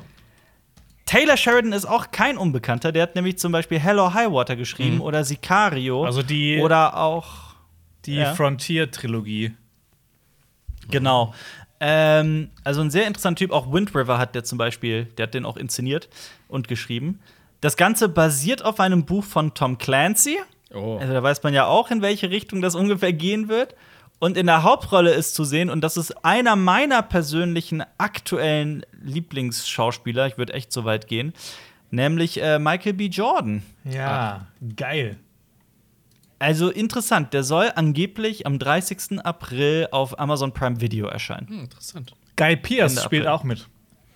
Taylor Sheridan ist auch kein Unbekannter. Der hat nämlich zum Beispiel Hello High Water geschrieben oder Sicario. Also die- oder auch Die Ja. Frontier-Trilogie. Genau. Ähm, also ein sehr interessanter Typ. Auch Wind River hat der zum Beispiel, der hat den auch inszeniert und geschrieben. Das Ganze basiert auf einem Buch von Tom Clancy. Oh. Also da weiß man ja auch, in welche Richtung das ungefähr gehen wird. Und in der Hauptrolle ist zu sehen, und das ist einer meiner persönlichen aktuellen Lieblingsschauspieler, ich würde echt so weit gehen, nämlich äh, Michael B. Jordan. Ja, geil. Also interessant, der soll angeblich am 30. April auf Amazon Prime Video erscheinen. Hm, interessant. Guy Pierce spielt auch mit.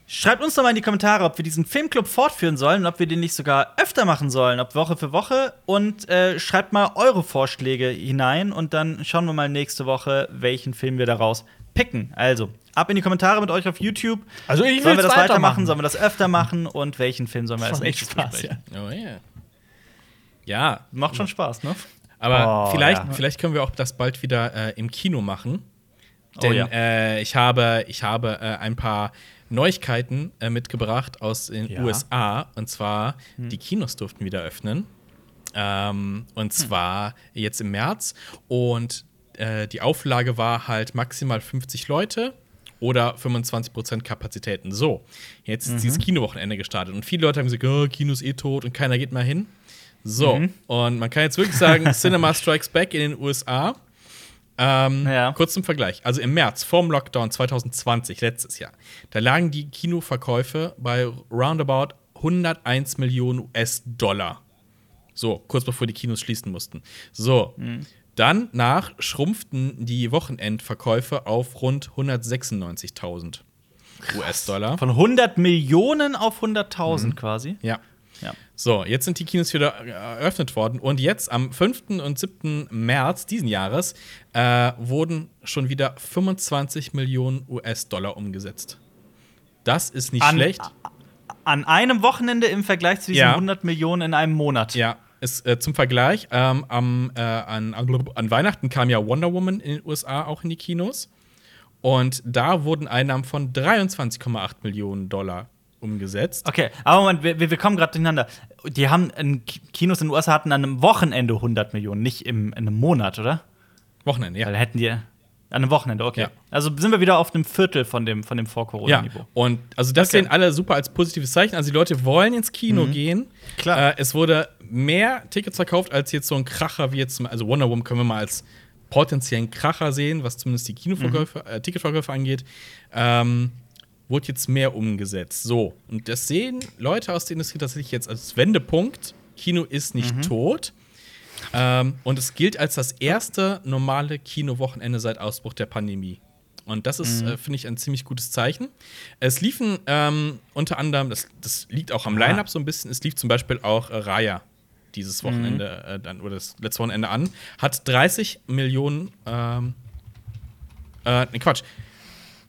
Schreibt uns doch mal in die Kommentare, ob wir diesen Filmclub fortführen sollen und ob wir den nicht sogar öfter machen sollen, ob Woche für Woche. Und äh, schreibt mal eure Vorschläge hinein und dann schauen wir mal nächste Woche, welchen Film wir daraus picken. Also, ab in die Kommentare mit euch auf YouTube. Also ich Sollen wir das weitermachen? weitermachen. Sollen wir das öfter machen? Und welchen Film sollen wir als Das nächstes Spaß, besprechen? ja. Oh ja. Ja, Macht schon Spaß, ne? Aber Oh, vielleicht, ja. vielleicht können wir auch das bald wieder äh, im Kino machen. Oh, Denn ja. äh, ich habe, ich habe äh, ein paar Neuigkeiten äh, mitgebracht aus den Ja. USA. Und zwar, Hm. die Kinos durften wieder öffnen. Ähm, und zwar jetzt im März. Und äh, die Auflage war halt maximal 50 Leute oder 25% Kapazitäten. So, jetzt ist dieses Kinowochenende gestartet. Und viele Leute haben gesagt, oh, Kino ist eh tot und keiner geht mal hin. So, und man kann jetzt wirklich sagen, <laughs> Cinema Strikes Back in den USA. Ähm, Ja. Kurz zum Vergleich. Also im März, vorm Lockdown 2020, letztes Jahr, da lagen die Kinoverkäufe bei roundabout 101 Millionen US-Dollar. So, kurz bevor die Kinos schließen mussten. So, dann nach schrumpften die Wochenendverkäufe auf rund 196.000 US-Dollar. Von 100 Millionen auf 100.000 quasi. Ja. Ja. So, jetzt sind die Kinos wieder äh, eröffnet worden und jetzt am 5. und 7. März diesen Jahres äh, wurden schon wieder 25 Millionen US-Dollar umgesetzt. Das ist nicht An- schlecht. An einem Wochenende im Vergleich zu diesen Ja. 100 Millionen in einem Monat. Ja, ist, äh, zum Vergleich, ähm, am, äh, an, an Weihnachten kam ja Wonder Woman in den USA auch in die Kinos. Und da wurden Einnahmen von 23,8 Millionen Dollar umgesetzt. Okay, aber Moment, wir, wir kommen gerade durcheinander. Die haben in Ki- Kinos in den USA hatten an einem Wochenende 100 Millionen, nicht im, in einem Monat, oder? Wochenende, ja. Weil hätten die an einem Wochenende, okay. Ja. Also sind wir wieder auf einem Viertel von dem, von dem Ja, Vor-Corona-Niveau. und also das Okay. sehen alle super als positives Zeichen. Also die Leute wollen ins Kino gehen. Klar. Äh, es wurde mehr Tickets verkauft als jetzt so ein Kracher wie jetzt, also Wonder Woman können wir mal als potenziellen Kracher sehen, was zumindest die Kinoverkäufe, äh, Ticketverkäufe angeht. Ähm, wurde jetzt mehr umgesetzt. So, und das sehen Leute aus der Industrie tatsächlich jetzt als Wendepunkt. Kino ist nicht tot. Ähm, und es gilt als das erste normale Kinowochenende seit Ausbruch der Pandemie. Und das ist, äh, finde ich, ein ziemlich gutes Zeichen. Es liefen ähm, unter anderem, das, das liegt auch am Line-Up so ein bisschen, es lief zum Beispiel auch äh, Raya dieses Wochenende äh, dann, oder das letzte Wochenende an, hat 30 Millionen, ähm, äh, nee, Quatsch,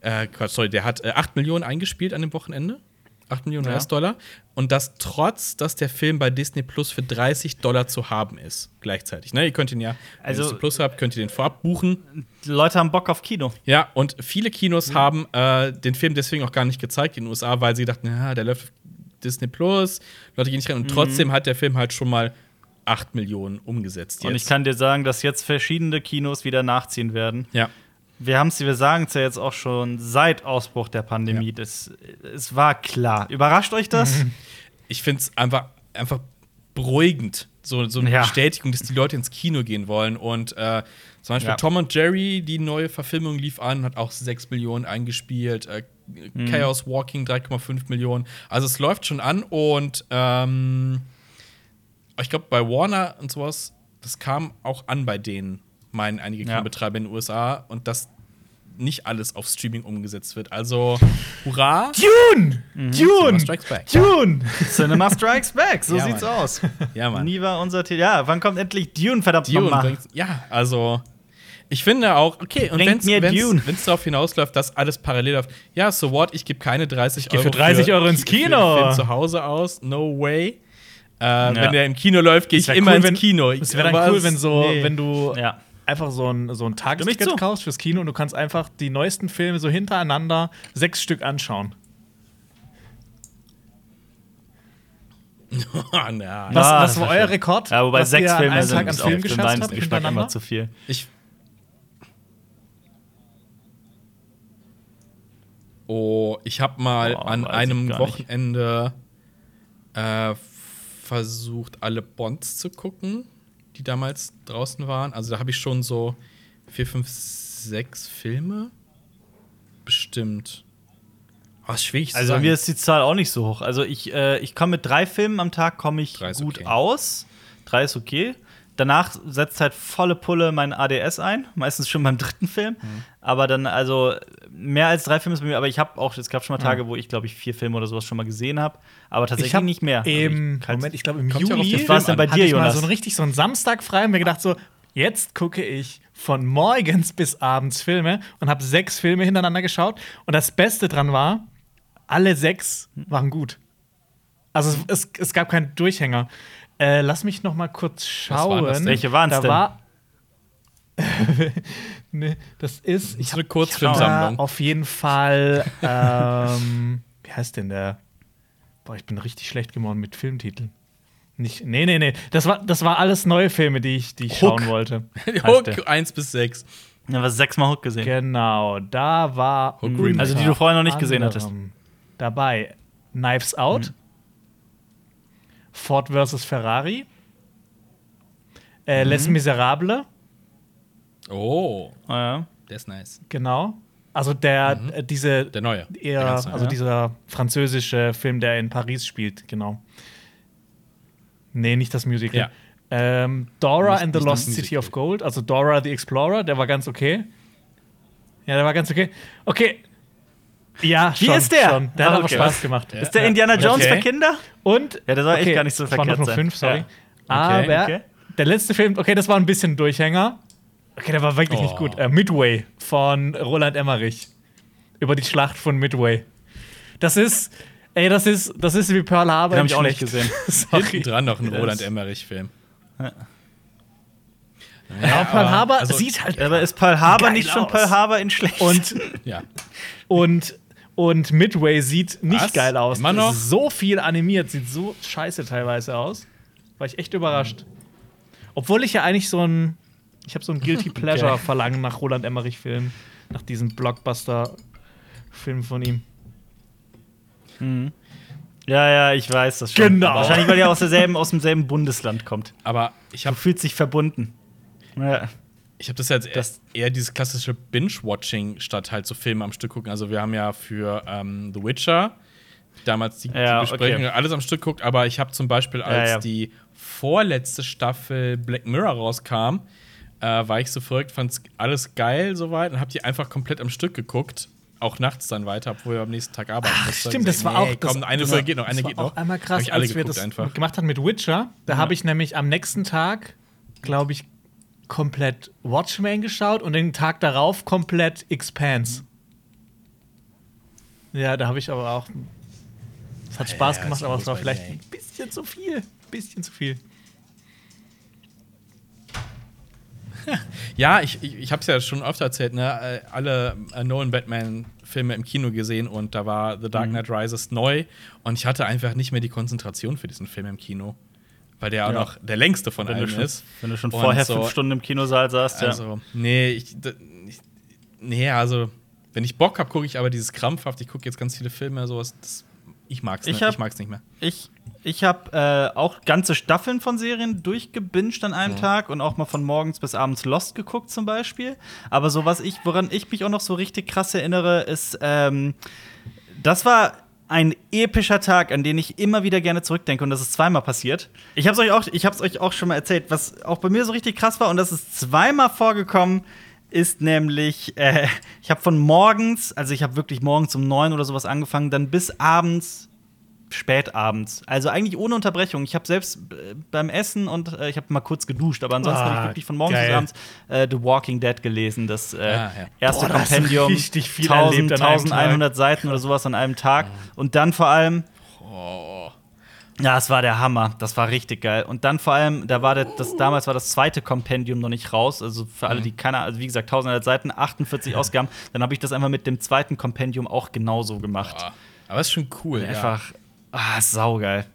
äh, sorry, der hat äh, 8 Millionen eingespielt an dem Wochenende. 8 Millionen Ja. US-Dollar. Und das trotz, dass der Film bei Disney Plus für 30 Dollar zu haben ist, gleichzeitig. Ne? Ihr könnt ihn ja, wenn Also- ihr Disney Plus habt, könnt ihr den vorab buchen. Die Leute haben Bock auf Kino. Ja, und viele Kinos haben äh, den Film deswegen auch gar nicht gezeigt in den USA, weil sie dachten, ja, der läuft Disney Plus, Leute gehen nicht rein. Und trotzdem hat der Film halt schon mal 8 Millionen umgesetzt. Und jetzt. ich kann dir sagen, dass jetzt verschiedene Kinos wieder nachziehen werden. ja. Wir haben es, wir sagen es ja jetzt auch schon seit Ausbruch der Pandemie. Ja. Das, es war klar. Überrascht euch das? <laughs> ich finde es einfach, einfach beruhigend. So, so eine Ja. Bestätigung, dass die Leute ins Kino gehen wollen. Und äh, zum Beispiel Ja. Tom und Jerry, die neue Verfilmung lief an, hat auch 6 Millionen eingespielt. Äh, Mhm. Chaos Walking 3,5 Millionen. Also es läuft schon an und ähm, ich glaube, bei Warner und sowas, das kam auch an bei denen, meinen einige Ja. Kinobetreiber in den USA und dass nicht alles auf Streaming umgesetzt wird. Also, hurra! Dune! Cinema Dune! Strikes Back. Dune! <laughs> Cinema Strikes Back, so Ja, sieht's Mann. aus. <laughs> Ja, Mann. Nie war unser Thema. Ja, wann kommt endlich Dune, verdammt Dune nochmal? bringt, ja, also ich finde auch, okay, und Bringt mir Dune. wenn es darauf hinausläuft, dass alles parallel läuft, ja, so what, ich gebe keine 30 geh Euro für 30 Euro ins Ki- Kino. Für Film zu Hause aus, no way. Äh, Wenn der im Kino läuft, gehe ich immer cool, ins Kino. Es wäre dann Aber cool, wenn so, nee. wenn du Ja. Einfach so ein, so ein Tagesticket kaufst fürs Kino und du kannst einfach die neuesten Filme so hintereinander sechs Stück anschauen. <laughs> Na, Was, was war euer. Rekord? Ja, wobei sechs Filme sind auch Film geschafft habt Geschmack immer zu viel. Ich. Oh, ich habe mal Boah, an einem. Wochenende äh, versucht, alle Bonds zu gucken, die damals draußen waren. Also da habe ich schon so vier, fünf, sechs Filme bestimmt. Oh, ist schwierig Also sagen. mir ist die Zahl auch nicht so hoch. Also ich, äh, ich komme mit drei Filmen am Tag komme ich gut okay. aus. Drei ist okay. Danach setzt halt volle Pulle mein ADS ein, meistens schon beim dritten Film. Mhm. Aber dann, also mehr als drei Filme ist bei mir, aber ich habe auch, es gab Mhm. schon mal Tage, wo ich, glaube ich, vier Filme oder sowas schon mal gesehen habe. Aber tatsächlich hab nicht mehr. Also Im, ich kann's- Moment, ich glaube im ja Juli Was war's denn bei dir, ich mal Jonas? so ein richtig so einen Samstag frei und mir gedacht so, Jetzt gucke ich von morgens bis abends Filme und habe sechs Filme hintereinander geschaut. Und das Beste dran war, alle sechs waren gut. Also es, es, es gab keinen Durchhänger. Äh, lass mich noch mal kurz schauen. waren das denn? Welche waren's da denn? War <laughs> nee, das ist. Ich hab- eine Kurzfilmsammlung. Auf jeden Fall. ähm, <laughs> wie heißt denn der? Boah, ich bin richtig schlecht geworden mit Filmtiteln. Nicht, nee, nee, nee. Das war, das war alles neue Filme, die ich, die ich Hook. schauen wollte. <laughs> Hook der. 1 bis 6. Ja, was sechsmal Hook gesehen. Genau, da war. Hook. Also, die du vorher noch nicht gesehen hattest. Dabei Knives Out, Ford vs. Ferrari, äh, Les Miserables, Oh, Ah, ja. der ist nice. genau. Also der, äh, diese, Der neue. eher, Der ganz neue, also ja. dieser französische Film, der in Paris spielt, genau. Nee, nicht das Musical. Ja. Ähm, Dora Nicht- and the Lost City of Gold, also Dora the Explorer, der war ganz okay. Ja, der war ganz okay. Okay. Ja, Wie schon, ist der? Schon. Der hat Ah, aber okay. Spaß gemacht. Ist der Indiana Jones Okay. für Kinder? Und Ja, der soll echt gar nicht so es waren verkehrt noch nur sein. fünf, sorry. Ja. Aber okay. der letzte Film, okay, das war ein bisschen Durchhänger. Okay, der war wirklich nicht Oh. gut. Äh, Midway von Roland Emmerich. Über die Schlacht von Midway. Das ist, ey, das ist, das ist wie Pearl Harbor. Den hab ich auch nicht gesehen. <laughs> Hinten Sorry. dran noch ein Das- Roland Emmerich-Film. Ja, Pearl Harbor also- sieht halt Aber ist Pearl Harbor nicht schon aus. Pearl Harbor in schlecht? und Ja. und und Midway sieht nicht Was? geil aus. Immer noch? So viel animiert, sieht so scheiße teilweise aus. War ich echt überrascht. Obwohl ich ja eigentlich so ein ich habe so ein guilty <laughs> pleasure Verlangen nach Roland Emmerich Filmen, nach diesem Blockbuster Film von ihm. ja, ja, ich weiß das schon. Genau. Wahrscheinlich, weil er aus, derselben, aus demselben Bundesland kommt. Aber ich Du habe fühlst dich verbunden. Ja. Ich hab das jetzt Das- eher dieses klassische Binge-Watching statt halt so Filme am Stück gucken. Also wir haben ja für ähm, The Witcher damals die, Ja, die Besprechung okay. alles am Stück geguckt, aber ich habe zum Beispiel, als ja. die vorletzte Staffel Black Mirror rauskam, äh, war ich so verrückt, fand alles geil soweit und habe die einfach komplett am Stück geguckt. Auch nachts dann weiter, obwohl wir am nächsten Tag arbeiten Ach, mussten. stimmt, das war Nee, auch das, Komm, eine das, Folge geht noch, eine geht war noch. einmal Hab krass, ich alle als wir das einfach. gemacht haben mit Witcher. Da habe ich nämlich am nächsten Tag, glaube ich, komplett Watchmen geschaut und den Tag darauf komplett Expanse. Ja, da habe ich aber auch. Es hat Spaß ja, gemacht, aber es war vielleicht ein bisschen zu viel. Bisschen zu viel. <laughs> Ja, ich, ich, ich habe es ja schon öfter erzählt, ne? äh, alle äh, Nolan Batman-Filme im Kino gesehen und da war The Mhm. Dark Knight Rises neu und ich hatte einfach nicht mehr die Konzentration für diesen Film im Kino. Weil der auch Ja. noch der längste von Wenn, allen schon, ist. wenn du schon Und vorher so- fünf Stunden im Kinosaal saßt, ja. Also, nee, ich, ich, nee, also, wenn ich Bock habe, gucke ich aber dieses krampfhaft. Ich gucke jetzt ganz viele Filme, sowas. Das, ich mag's Ich nicht. hab- Ich mag's nicht mehr. Ich, ich habe äh, auch ganze Staffeln von Serien durchgebinged an einem Tag und auch mal von morgens bis abends Lost geguckt zum Beispiel. Aber so was ich, woran ich mich auch noch so richtig krass erinnere, ist, ähm, das war ein epischer Tag, an den ich immer wieder gerne zurückdenke und das ist zweimal passiert. Ich habe es euch auch, ich habe euch auch schon mal erzählt, was auch bei mir so richtig krass war und das ist zweimal vorgekommen. Ist nämlich, äh, ich habe von morgens, also ich habe wirklich morgens um neun oder sowas angefangen, dann bis abends spät abends. Also eigentlich ohne Unterbrechung. Ich habe selbst äh, beim Essen und äh, ich habe mal kurz geduscht, aber ansonsten Ah, habe ich wirklich von morgens geil. bis abends äh, The Walking Dead gelesen. Das äh, Ah, ja. erste Boah, Kompendium. richtig viel erlebt an einem 1100 Seiten oder sowas an einem Tag. Und dann vor allem. Oh. Ja, es war der Hammer. Das war richtig geil. Und dann vor allem, da war der, das damals war das zweite Kompendium noch nicht raus. Also für alle, die keine, also wie gesagt, 1100 Seiten, 48 Ausgaben. Dann habe ich das einfach mit dem zweiten Kompendium auch genauso gemacht. Ah, Aber ist schon cool. ja. Ah, saugeil.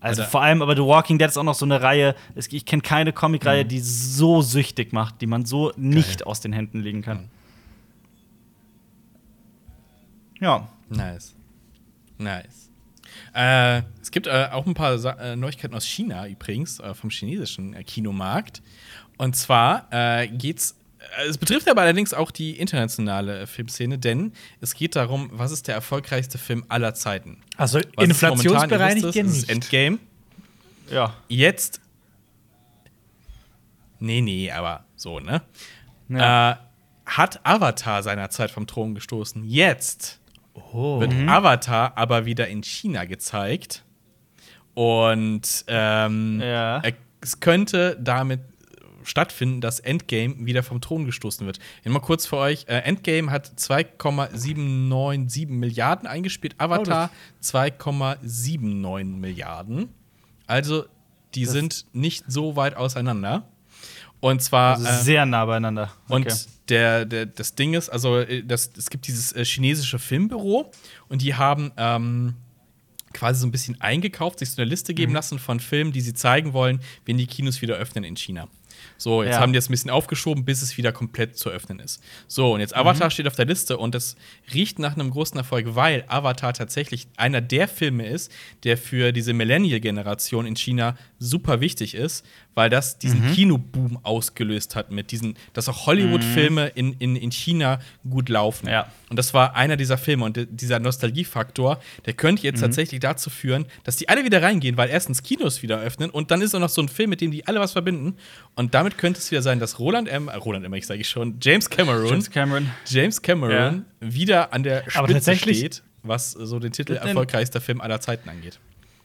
Also Alter. vor allem, aber The Walking Dead ist auch noch so eine Reihe. Ich kenne keine Mhm. Comicreihe, die so süchtig macht, die man so nicht aus den Händen legen kann. Ja. Nice. Nice. Äh, es gibt äh, auch ein paar Sa äh, Neuigkeiten aus China übrigens, äh, vom chinesischen äh, Kinomarkt. Und zwar äh, geht's. Es betrifft aber allerdings auch die internationale äh, Filmszene, denn es geht darum, was ist der erfolgreichste Film aller Zeiten? Also Was ist momentan, ihr inflationsbereinigt wisst ja es, es ist nicht. Endgame. Ja. Jetzt. Nee, nee, aber so, ne? Ja. Äh, hat Avatar seinerzeit vom Thron gestoßen. Jetzt Oh. wird Avatar aber wieder in China gezeigt. Und ähm, Ja. er- es könnte damit stattfinden, dass Endgame wieder vom Thron gestoßen wird. Mal kurz für euch: äh, Endgame hat 2,797 Milliarden eingespielt, Avatar 2,79 Milliarden. Also, die Das- sind nicht so weit auseinander. Und zwar. Also äh, sehr nah beieinander. und Okay. der, der, das Ding ist, also äh, das, es gibt dieses äh, chinesische Filmbüro und die haben ähm, quasi so ein bisschen eingekauft, sich so eine Liste Mhm. geben lassen von Filmen, die sie zeigen wollen, wenn die Kinos wieder öffnen in China. So, jetzt Ja. haben die das ein bisschen aufgeschoben, bis es wieder komplett zu öffnen ist. So, und jetzt Avatar Mhm. steht auf der Liste und das riecht nach einem großen Erfolg, weil Avatar tatsächlich einer der Filme ist, der für diese Millennial-Generation in China super wichtig ist, weil das diesen Mhm. Kinoboom ausgelöst hat mit diesen, dass auch Hollywood-Filme in, in, in China gut laufen. Ja. Und das war einer dieser Filme und di- dieser Nostalgiefaktor, der könnte Mhm. jetzt tatsächlich dazu führen, dass die alle wieder reingehen, weil erstens Kinos wieder öffnen und dann ist auch noch so ein Film, mit dem die alle was verbinden. Und damit könnte es wieder sein, dass Roland M., äh, Roland M., ich sage ich schon, James Cameron, James Cameron. James Cameron wieder an der Spitze steht, was so den Titel erfolgreichster Film aller Zeiten angeht.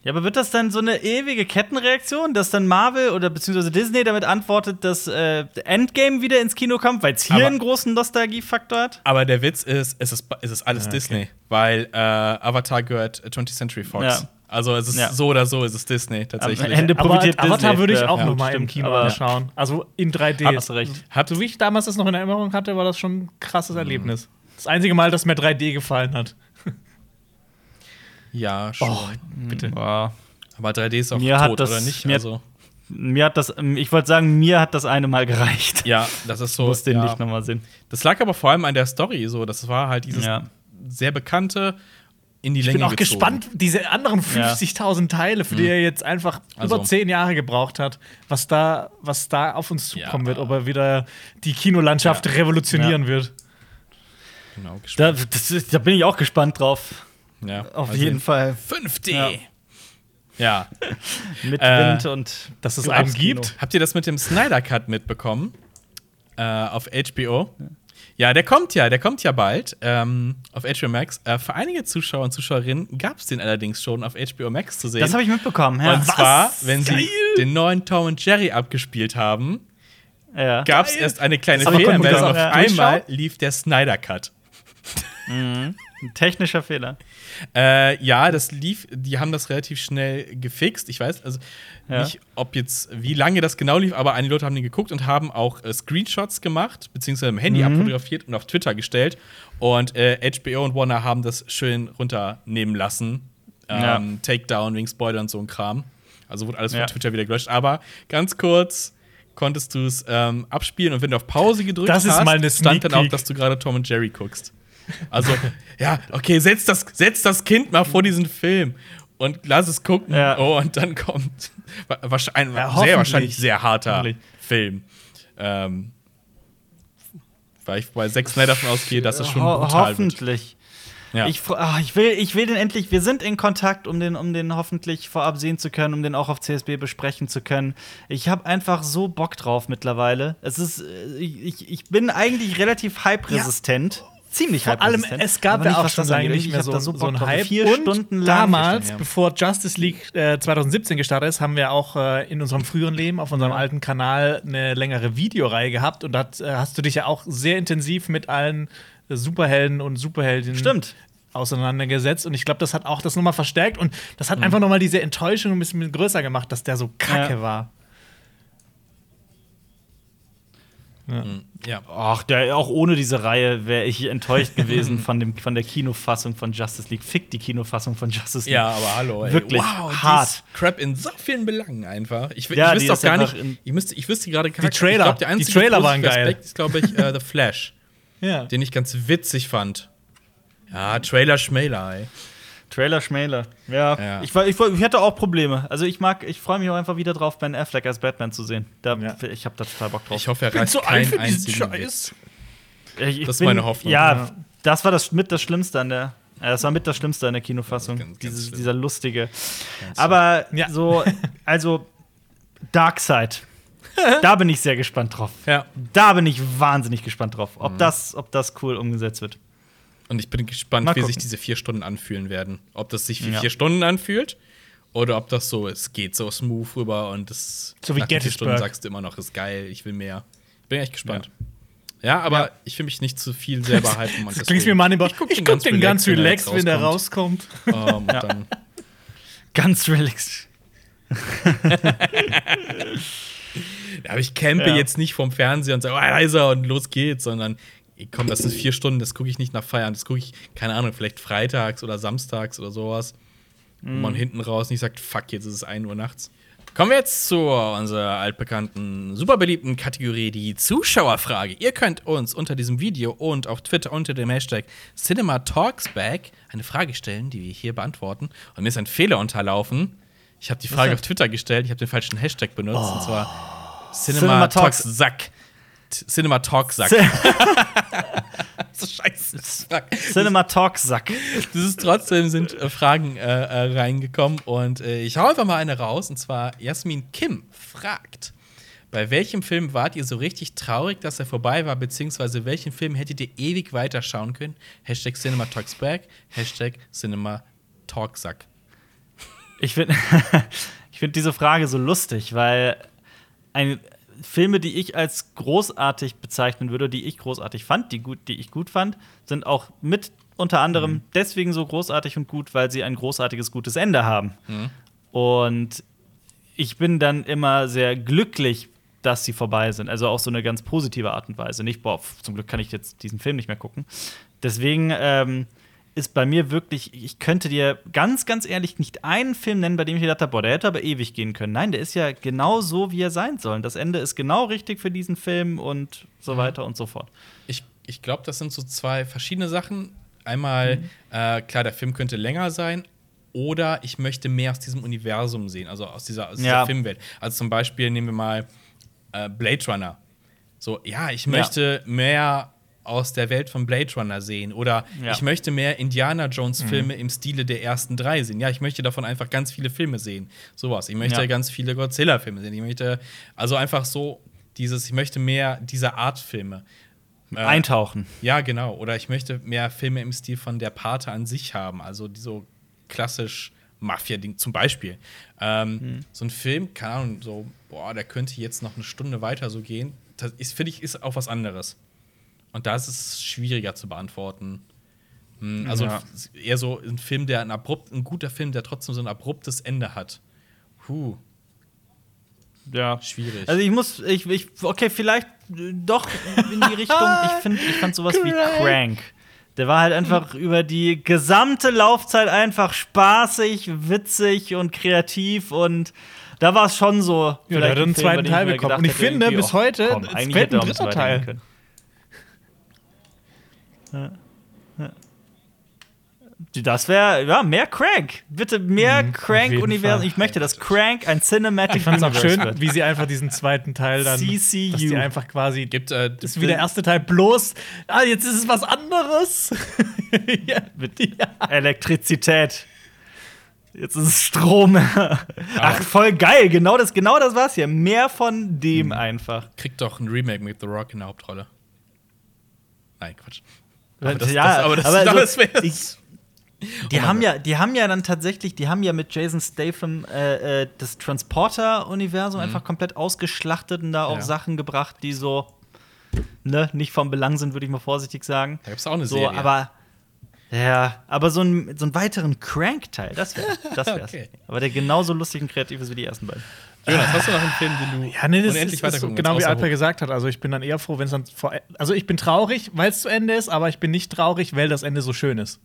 Ja, aber wird das dann so eine ewige Kettenreaktion, dass dann Marvel oder beziehungsweise Disney damit antwortet, dass äh, Endgame wieder ins Kino kommt, weil es hier Aber- einen großen Nostalgiefaktor hat? Aber der Witz ist, es ist, es ist alles Ah, okay. Disney, weil äh, Avatar gehört 20th Century Fox. Ja. Also es ist Ja. so oder so, ist es Disney tatsächlich. Am Ende Aber profitiert Avatar Disney. würde ich auch ja, noch mal im stimmt. Kino Aber- anschauen. Also in 3D. Hast recht. Habt- So wie ich damals das noch in Erinnerung hatte, war das schon ein krasses Erlebnis. Das einzige Mal, dass mir 3D gefallen hat. Ja, schon. Oh, bitte. Ja. Aber 3D ist auch Mir hat tot, das- oder nicht? mir hat- Also, Mir hat das, ähm, ich wollte sagen, mir hat das eine Mal gereicht. ja, das ist Ich so. muss den ja. nicht nochmal sehen. Das lag aber vor allem an der Story. So, das war halt dieses Ja. sehr bekannte in die Ich Länge bin auch gezogen. gespannt, diese anderen 50.000 Teile, für die er jetzt einfach Also- über zehn Jahre gebraucht hat, was da, was da auf uns Ja. zukommen wird, ob er wieder die Kinolandschaft Ja. revolutionieren wird. Genau, Da, gespannt. das ist, da bin ich auch gespannt drauf. ja, Auf mal jeden. Fall. 5D. Ja. Ja. <laughs> Mit Äh, Wind und dass es einen gibt. Habt ihr das mit dem Snyder Cut mitbekommen? Äh, auf HBO? Ja, der kommt ja, der kommt ja bald ähm, auf HBO Max. Äh, für einige Zuschauer und Zuschauerinnen gab es den allerdings schon auf HBO Max zu sehen. Das habe ich mitbekommen, ja. und zwar, wenn Geil! sie den neuen Tom und Jerry abgespielt haben, ja. gab es erst eine kleine Fehlermeldung. Auf einmal lief der Snyder Cut. Ein technischer Fehler. Äh, ja, das lief, die haben das relativ schnell gefixt. Ich weiß also Ja. nicht, ob jetzt, wie lange das genau lief, aber einige Leute haben den geguckt und haben auch äh, Screenshots gemacht, beziehungsweise im Handy Mhm. abfotografiert und auf Twitter gestellt. Und äh, HBO und Warner haben das schön runternehmen lassen. Ähm, Ja. Takedown wegen Spoiler und so ein Kram. Also wurde alles von Ja. Twitter wieder gelöscht. Aber ganz kurz konntest du es ähm, abspielen und wenn du auf Pause gedrückt Das ist hast, stand dann auch, dass du gerade Tom und Jerry guckst. Also, ja, okay, setz das, setz das Kind mal vor diesen Film und lass es gucken. Ja. Oh, und dann kommt wahrscheinlich, Ja, sehr wahrscheinlich sehr harter. Film. Ähm, weil ich bei Zack Snyder davon ausgehe, dass es schon Ho brutal wird. hoffentlich. Ja. Ich, ah, ich, will, ich will den endlich. Wir sind in Kontakt, um den, um den hoffentlich vorab sehen zu können, um den auch auf CSB besprechen zu können. Ich habe einfach so Bock drauf mittlerweile. Es ist, äh, ich, ich bin eigentlich relativ hype-resistent. Ziemlich Vor allem, es gab ja auch schon lange nicht Ich mehr so, so, Bock ein drauf. Hype. Vier und Stunden lang. damals, Ja. bevor Justice League äh, 2017 gestartet ist, haben wir auch äh, in unserem früheren Leben auf unserem alten Kanal eine längere Videoreihe gehabt und da äh, hast du dich ja auch sehr intensiv mit allen äh, Superhelden und Superheldinnen Stimmt. auseinandergesetzt und ich glaube, das hat auch das nochmal verstärkt und das Mhm. hat einfach nochmal diese Enttäuschung ein bisschen größer gemacht, dass der so kacke Ja. war. Ja. Ach, der, auch ohne diese Reihe wäre ich enttäuscht <laughs> gewesen von, dem, von der Kinofassung von Justice League. Fick die Kinofassung von Justice League. Ja, aber hallo, ey. Wirklich wow, die hart. ist Crap in so vielen Belangen einfach. Ich, Ja, ich wüsste auch gar nicht, ich, müsste, ich wüsste gerade Die Trailer, ich glaub, der die einzige Trailer waren geil. Aspekt ist, glaube ich, äh, The Flash, <laughs> Ja. den ich ganz witzig fand. Ja, Trailer Schmäler, ey. Trailer Schmäler. Ja, Ja. Ich, war, ich, war, ich hatte auch Probleme. Also ich mag, ich freue mich auch einfach wieder drauf, Ben Affleck als Batman zu sehen. Da, Ja. Ich habe da total Bock drauf. Ich hoffe, er bin reißt zu alt für diesen Scheiß. Ich- ich Das ist meine Hoffnung. Ja, Ja. das war das mit das Schlimmste an der. äh, Das war mit das Schlimmste an der Kinofassung. Ganz, ganz Dieses, dieser lustige. Aber Ja. so, also Darkseid. <laughs> da bin ich sehr gespannt drauf. Ja. Da bin ich wahnsinnig gespannt drauf, Mhm. ob, das, ob das cool umgesetzt wird. Und ich bin gespannt, Mal wie sich diese vier Stunden anfühlen werden. Ob das sich wie Ja. vier Stunden anfühlt Oder ob das so, es geht so smooth rüber und es So wie nach vier. Stunden sagst du immer noch, ist geil, ich will mehr. Bin echt gespannt. Ja, aber Ja. ich will mich nicht zu viel selber <laughs> und Das klingt mir Moneyboy. Ich guck Ich den guck ganz den ganz relaxed, wenn er der rauskommt. Ähm, <laughs> und dann Ganz relaxed. <laughs> Ja, aber ich campe Ja. jetzt nicht vorm Fernseher und sage, oh, leiser und los geht's, sondern komm, das ist vier Stunden, das gucke ich nicht nach Feiern, das gucke ich, keine Ahnung, vielleicht freitags oder samstags oder sowas. Wo man Mhm. hinten raus nicht sagt, fuck, jetzt ist es 1 Uhr nachts. Kommen wir jetzt zu unserer altbekannten, super beliebten Kategorie, die Zuschauerfrage. Ihr könnt uns unter diesem Video und auf Twitter unter dem Hashtag CinemaTalksBack eine Frage stellen, die wir hier beantworten. Und mir ist ein Fehler unterlaufen. Ich habe die Frage auf Twitter gestellt, ich habe den falschen Hashtag benutzt, und zwar Cinema Cinema Talks Talks- Sack. T- Cinema Talk Sack. <laughs> so scheiße. Cinema Talk Sack. Das ist trotzdem sind äh, Fragen äh, äh, reingekommen und äh, ich hau einfach mal eine raus und zwar Jasmin Kim fragt. Bei welchem Film wart ihr so richtig traurig, dass er vorbei war, beziehungsweise welchen Film hättet ihr ewig weiterschauen können? Hashtag Cinema Talks Back, Hashtag Cinema Talksack. Ich finde <laughs> ich find diese Frage so lustig, weil ein, Filme, die ich als großartig bezeichnen würde, die ich großartig fand, die, gut, die ich gut fand, sind auch mit unter anderem deswegen so großartig und gut, weil sie ein großartiges, gutes Ende haben. Und ich bin dann immer sehr glücklich, dass sie vorbei sind. Also auch so eine ganz positive Art und Weise. Nicht, boah, zum Glück kann ich jetzt diesen Film nicht mehr gucken. Deswegen ähm, ist bei mir wirklich, ich könnte dir ganz, ganz ehrlich nicht einen Film nennen, bei dem ich gedacht habe, boah, der hätte aber ewig gehen können. Nein, der ist ja genau so, wie er sein soll. Das Ende ist genau richtig für diesen Film und so weiter und so fort. Ich, ich glaube, das sind so zwei verschiedene Sachen. Einmal, äh, klar, der Film könnte länger sein, oder ich möchte mehr aus diesem Universum sehen, also aus dieser, aus dieser Ja. Filmwelt. Also zum Beispiel nehmen wir mal äh, Blade Runner. So, ja, ich Ja. möchte mehr aus der Welt von Blade Runner sehen. Oder Ja. ich möchte mehr Indiana Jones-Filme im Stile der ersten drei sehen. Ja, ich möchte davon einfach ganz viele Filme sehen. Sowas. Ich möchte Ja. ganz viele Godzilla-Filme sehen. Ich möchte, also einfach so dieses, ich möchte mehr dieser Art Filme. Äh, Eintauchen. ja, genau. Oder ich möchte mehr Filme im Stil von der Pate an sich haben. Also so klassisch Mafia-Ding zum Beispiel. Ähm, So ein Film, keine Ahnung, so, boah, der könnte jetzt noch eine Stunde weiter so gehen. Das ist, finde ich, ist auch was anderes. Und da ist es schwieriger zu beantworten. Hm, Also Ja. eher so ein Film, der ein abrupt, ein guter Film, der trotzdem so ein abruptes Ende hat. Puh, Ja. schwierig. Also ich muss, ich, ich okay, vielleicht doch in die Richtung. Ich <laughs> finde, ich fand sowas wie Crank. Der war halt einfach über die gesamte Laufzeit einfach spaßig, witzig und kreativ und da war es schon so. Ja, vielleicht der hat ein einen Film, zweiten Teil bekommen. Und ich finde, bis heute, komm, fällt ein dritter Teil. können. Das wäre, ja, mehr Crank. Bitte mehr Mhm, Crank-Universum. Ich möchte, dass Crank ein Cinematic Ich fand es auch schön, wird. wie sie einfach diesen zweiten Teil dann. CCU. Dass die einfach quasi. Gibt, äh, Das ist wie der erste Teil bloß. Ah, jetzt ist es was anderes. <laughs> ja. Mit Elektrizität. Jetzt ist es Strom. Ach, voll geil. Genau das, genau das war's hier. Mehr von dem einfach. kriegt doch ein Remake mit The Rock in der Hauptrolle. Nein, Quatsch. Aber das- ja, das- aber das- aber das so, wär's. ich, <laughs> Oh die haben ja, die haben ja dann tatsächlich, die haben ja mit Jason Statham äh, äh, das Transporter-Universum einfach komplett ausgeschlachtet und da auch Mhm. Ja. Sachen gebracht, die so ne, nicht vom Belang sind, würde ich mal vorsichtig sagen. Da gibt's auch eine So, Serie. aber ja, aber so, ein, so einen weiteren Crank-Teil, das wäre das wär's. <laughs> Okay. Aber der genauso lustig und kreativ ist wie die ersten beiden. Jonas, hast du noch einen Film, den du Ja, nee, das unendlich ist, ist genau wie Alper gesagt hat. Also ich bin dann eher froh, wenn es dann vor. Also ich bin traurig, weil es zu Ende ist, aber ich bin nicht traurig, weil das Ende so schön ist.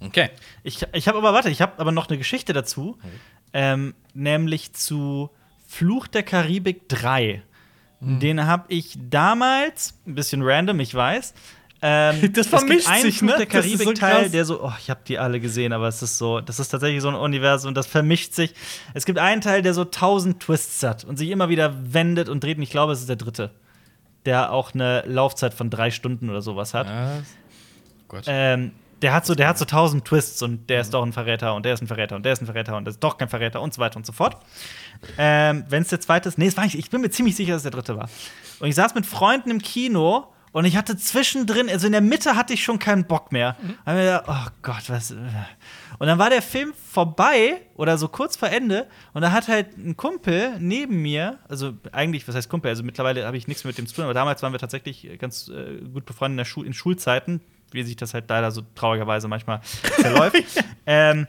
Okay. Ich, ich habe aber, warte, ich habe aber noch eine Geschichte dazu. Ähm, nämlich zu Fluch der Karibik 3. Den habe ich damals, ein bisschen random, ich weiß. Ähm, <laughs> Das es gibt vermischt einen sich, ne? der so Karibik-Teil, krass. der so, oh, ich habe die alle gesehen, aber es ist so, das ist tatsächlich so ein Universum und das vermischt sich. Es gibt einen Teil, der so tausend Twists hat und sich immer wieder wendet und dreht. Und ich glaube, es ist der dritte, der auch eine Laufzeit von drei Stunden oder sowas hat. Ah, Gott. Ähm, der hat so, der hat so tausend Twists und der ist doch ein Verräter und der ist ein Verräter und der ist ein Verräter und der ist doch kein Verräter und so weiter und so fort. Ähm, Wenn es der zweite ist, nee, es war nicht, ich bin mir ziemlich sicher, dass es der dritte war. Und ich saß mit Freunden im Kino Und ich hatte zwischendrin, also in der Mitte hatte ich schon keinen Bock mehr. Mhm. Hab mir gedacht, oh Gott, was. äh. Und dann war der Film vorbei oder so kurz vor Ende und da hat halt ein Kumpel neben mir, also eigentlich, was heißt Kumpel, also mittlerweile habe ich nichts mit dem zu tun, aber damals waren wir tatsächlich ganz äh, gut befreundet in, der Schu in Schulzeiten, wie sich das halt leider so traurigerweise manchmal <laughs> verläuft. ähm,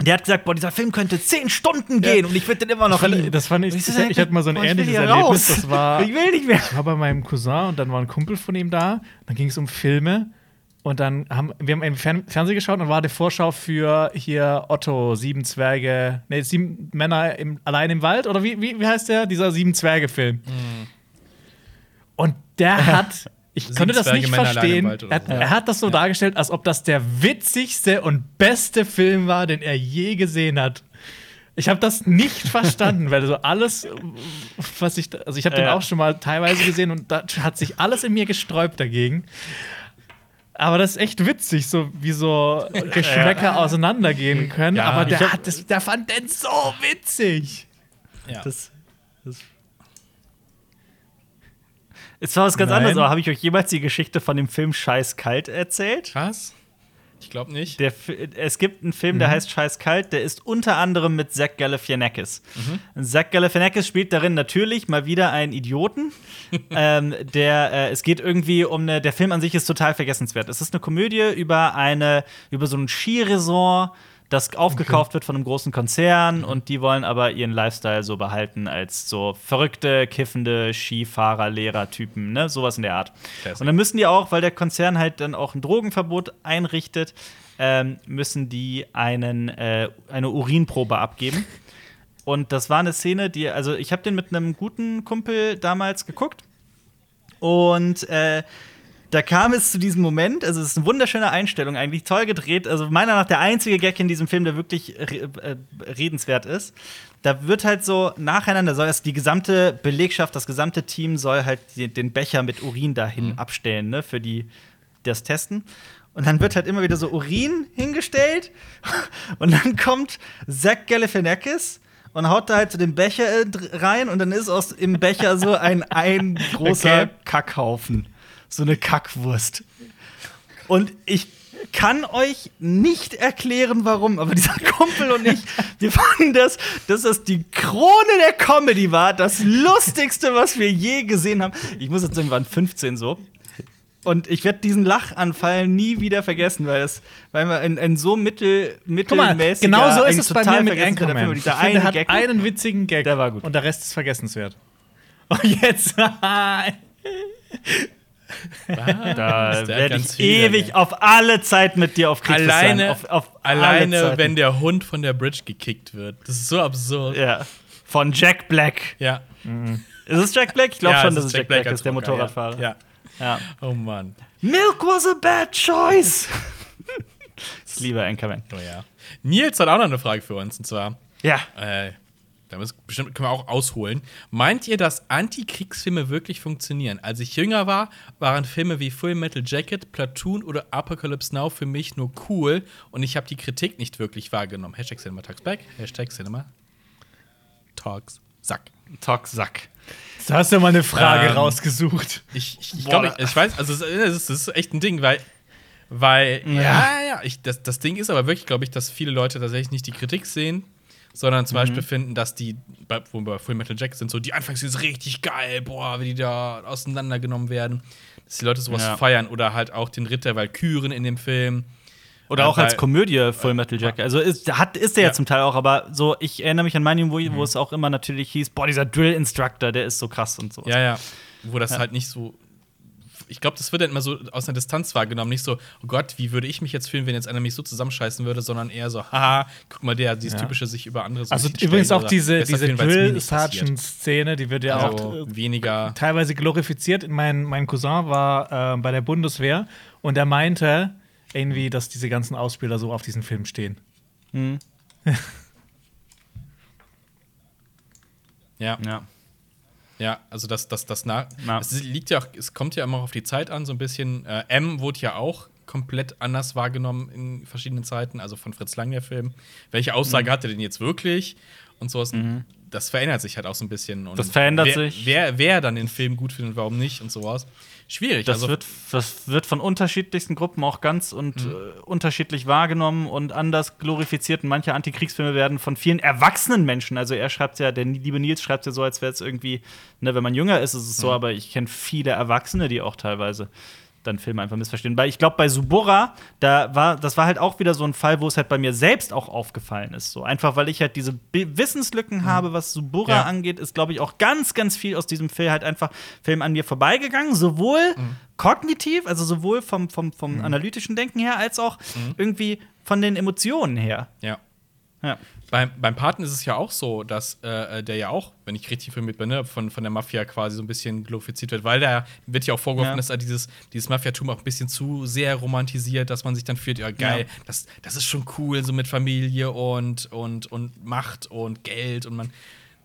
der hat gesagt, boah, dieser Film könnte zehn Stunden gehen und ich würde den immer noch lieben. Das fand ich, ich, ich hatte mal so ein boah, ich ähnliches Erlebnis. Das war, ich will nicht mehr. ich war bei meinem Cousin und dann war ein Kumpel von ihm da. Dann ging es um Filme. Und dann haben wir haben im Fern Fernsehen geschaut und war die Vorschau für hier Otto, sieben Zwerge, nee, sieben Männer im, allein im Wald oder wie, wie, wie heißt der? Dieser sieben Zwerge-Film. Und der hat, ich konnte das nicht verstehen. Er, hat- so. er hat das so dargestellt, als ob das der witzigste und beste Film war, den er je gesehen hat. Ich habe das nicht <laughs> verstanden, weil so alles, was ich, da- also ich habe den Ja. auch schon mal teilweise gesehen und da hat sich alles in mir gesträubt dagegen. Aber das ist echt witzig, so wie so Geschmäcker auseinandergehen können. Ja, aber der, hab- hat das, der fand den so witzig. Ja. Das, das es war was ganz Nein. anderes, aber habe ich euch jemals die Geschichte von dem Film Scheiß Kalt erzählt? Was? Ich glaube nicht. Der, es gibt einen Film, der heißt Scheiß Kalt, der ist unter anderem mit Zach Galifianakis. Zach Galifianakis spielt darin natürlich mal wieder einen Idioten. <laughs> ähm, der, äh, es geht irgendwie um eine, der Film an sich ist total vergessenswert. Es ist eine Komödie über eine, über so ein Skiresort, das aufgekauft wird von einem großen Konzern und die wollen aber ihren Lifestyle so behalten als so verrückte, kiffende Skifahrer, Lehrertypen, ne, sowas in der Art. Classic. Und dann müssen die auch, weil der Konzern halt dann auch ein Drogenverbot einrichtet, ähm, müssen die einen, äh, eine Urinprobe abgeben. <laughs> Und das war eine Szene, die, also ich habe den mit einem guten Kumpel damals geguckt. Und äh, da kam es zu diesem Moment, also es ist eine wunderschöne Einstellung, eigentlich toll gedreht. Also meiner nach der einzige Gag in diesem Film, der wirklich re äh, redenswert ist. Da wird halt so nacheinander, soll es die gesamte Belegschaft, das gesamte Team soll halt den Becher mit Urin dahin abstellen, ne, für die das Testen. Und dann wird halt immer wieder so Urin hingestellt. <laughs> Und dann kommt Zach Galifianakis und haut da halt so den Becher äh, rein. Und dann ist aus im Becher so ein, ein <laughs> großer Okay. Kackhaufen. So eine Kackwurst. Und ich kann euch nicht erklären, warum, aber dieser <laughs> Kumpel und ich, wir fanden das, dass das die Krone der Comedy war, das Lustigste, was wir je gesehen haben. Ich muss jetzt sagen, wir waren 15 so. Und ich werde diesen Lachanfall nie wieder vergessen, weil es, weil wir ein, ein so mittel, mittelmäßiger, genau so ist es bei mir mit Anchorman. Dieser finde, eine der hat Gag, einen witzigen Gag. Der war gut. Und der Rest ist vergessenswert. Und jetzt. <laughs> <laughs> <laughs> da Der hat werde ich ewig auf alle Zeit mit dir auf sein. Alleine, auf, auf alle alleine wenn der Hund von der Bridge gekickt wird. Das ist so absurd. Ja. Von Jack Black. Ja. Ist es Jack Black? Ich glaube Ja, schon, dass es Jack Black, als ist, der Rocker, Motorradfahrer. Ja. Ja. ja. Oh Mann. Milk was a bad choice. <laughs> ich liebe Anchorman. Oh ja. Nils hat auch noch eine Frage für uns. Und zwar, Ja. äh, da müssen, bestimmt können wir auch ausholen. Meint ihr, dass Antikriegsfilme wirklich funktionieren? Als ich jünger war, waren Filme wie Full Metal Jacket, Platoon oder Apocalypse Now für mich nur cool und ich habe die Kritik nicht wirklich wahrgenommen. Hashtag Cinema Talks Back, Hashtag Cinema Talks Sack. Talk Sack. Da hast du mal eine Frage Ähm, rausgesucht. Ich, ich, ich glaube, ich, ich weiß, also es ist, es ist echt ein Ding, weil, weil ja, ja, ja ich, das, das Ding ist aber wirklich, glaube ich, dass viele Leute tatsächlich nicht die Kritik sehen, sondern zum Beispiel finden, dass die, bei, wo wir bei Full Metal Jacket sind, so die Anfangsszenen sind richtig geil, boah, wie die da auseinandergenommen werden, dass die Leute sowas Ja. feiern oder halt auch den Ritter Valkyren in dem Film. Oder Ja, auch als Komödie Full Metal Jacket. Also ist, hat, ist der ja. Ja. zum Teil auch, aber so, ich erinnere mich an meinen, wo, wo es auch immer natürlich hieß, boah, dieser Drill-Instructor, der ist so krass und so. Ja, ja. Wo das halt nicht so. Ich glaube, das wird dann immer so aus einer Distanz wahrgenommen. Nicht so, oh Gott, wie würde ich mich jetzt fühlen, wenn jetzt einer mich so zusammenscheißen würde, sondern eher so, haha, guck mal, der, dieses Ja. typische sich über andere so Also übrigens auch diese, diese. Drill-Sergeant-Szene, die wird ja Also auch äh, weniger. teilweise glorifiziert. Mein, mein Cousin war äh, bei der Bundeswehr und er meinte irgendwie, dass diese ganzen Ausbilder so auf diesen Film stehen. <laughs> Ja, Ja. Ja, also das, das, das nach. Ja. Es liegt ja auch, es kommt ja immer auf die Zeit an, so ein bisschen. Äh, M wurde ja auch komplett anders wahrgenommen in verschiedenen Zeiten, also von Fritz Lang der Film. Welche Aussage hat er denn jetzt wirklich? Und sowas. Das verändert sich halt auch so ein bisschen. Und Das verändert wer, sich. Wer, wer dann den Film gut findet und warum nicht und sowas. Schwierig. Das, also, wird, das wird von unterschiedlichsten Gruppen auch ganz und Mhm. äh, unterschiedlich wahrgenommen und anders glorifiziert. Und manche Antikriegsfilme werden von vielen erwachsenen Menschen, also er schreibt ja, der liebe Nils schreibt ja so, als wäre es irgendwie, ne, wenn man jünger ist, ist es Mhm. so, aber ich kenne viele Erwachsene, die auch teilweise dann Filme einfach missverstehen. Weil ich glaube, bei Subora, da war, das war halt auch wieder so ein Fall, wo es halt bei mir selbst auch aufgefallen ist. So einfach, weil ich halt diese Bi- Wissenslücken habe, was Subora Ja. angeht, ist, glaube ich, auch ganz, ganz viel aus diesem Film halt einfach Film an mir vorbeigegangen. Sowohl kognitiv, also sowohl vom, vom, vom analytischen Denken her, als auch irgendwie von den Emotionen her. ja. Ja. Beim, beim Paten ist es ja auch so, dass äh, der ja auch, wenn ich richtig informiert bin, ne, von, von der Mafia quasi so ein bisschen glorifiziert wird, weil da wird ja auch vorgeworfen, Ja. dass er dieses, dieses Mafiatum auch ein bisschen zu sehr romantisiert, dass man sich dann fühlt, ja geil, Ja. das, das ist schon cool, so mit Familie und, und, und Macht und Geld und man,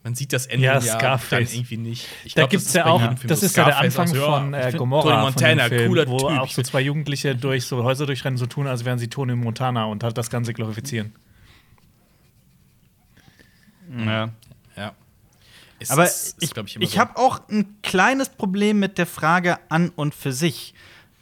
man sieht das Ende Ja, ja, dann irgendwie nicht. Ich Da glaub, gibt es ja auch, das ist ja der Anfang auch so, ja, von äh, find Gomorra. Tony Montana, Film, cooler wo Typ. auch so zwei Jugendliche durch so Häuser durchrennen, so tun, als wären sie Tony Montana und halt das Ganze glorifizieren. Ja. ja. Es Aber ist- ist, ich, ich, immer so. habe auch ein kleines Problem mit der Frage an und für sich.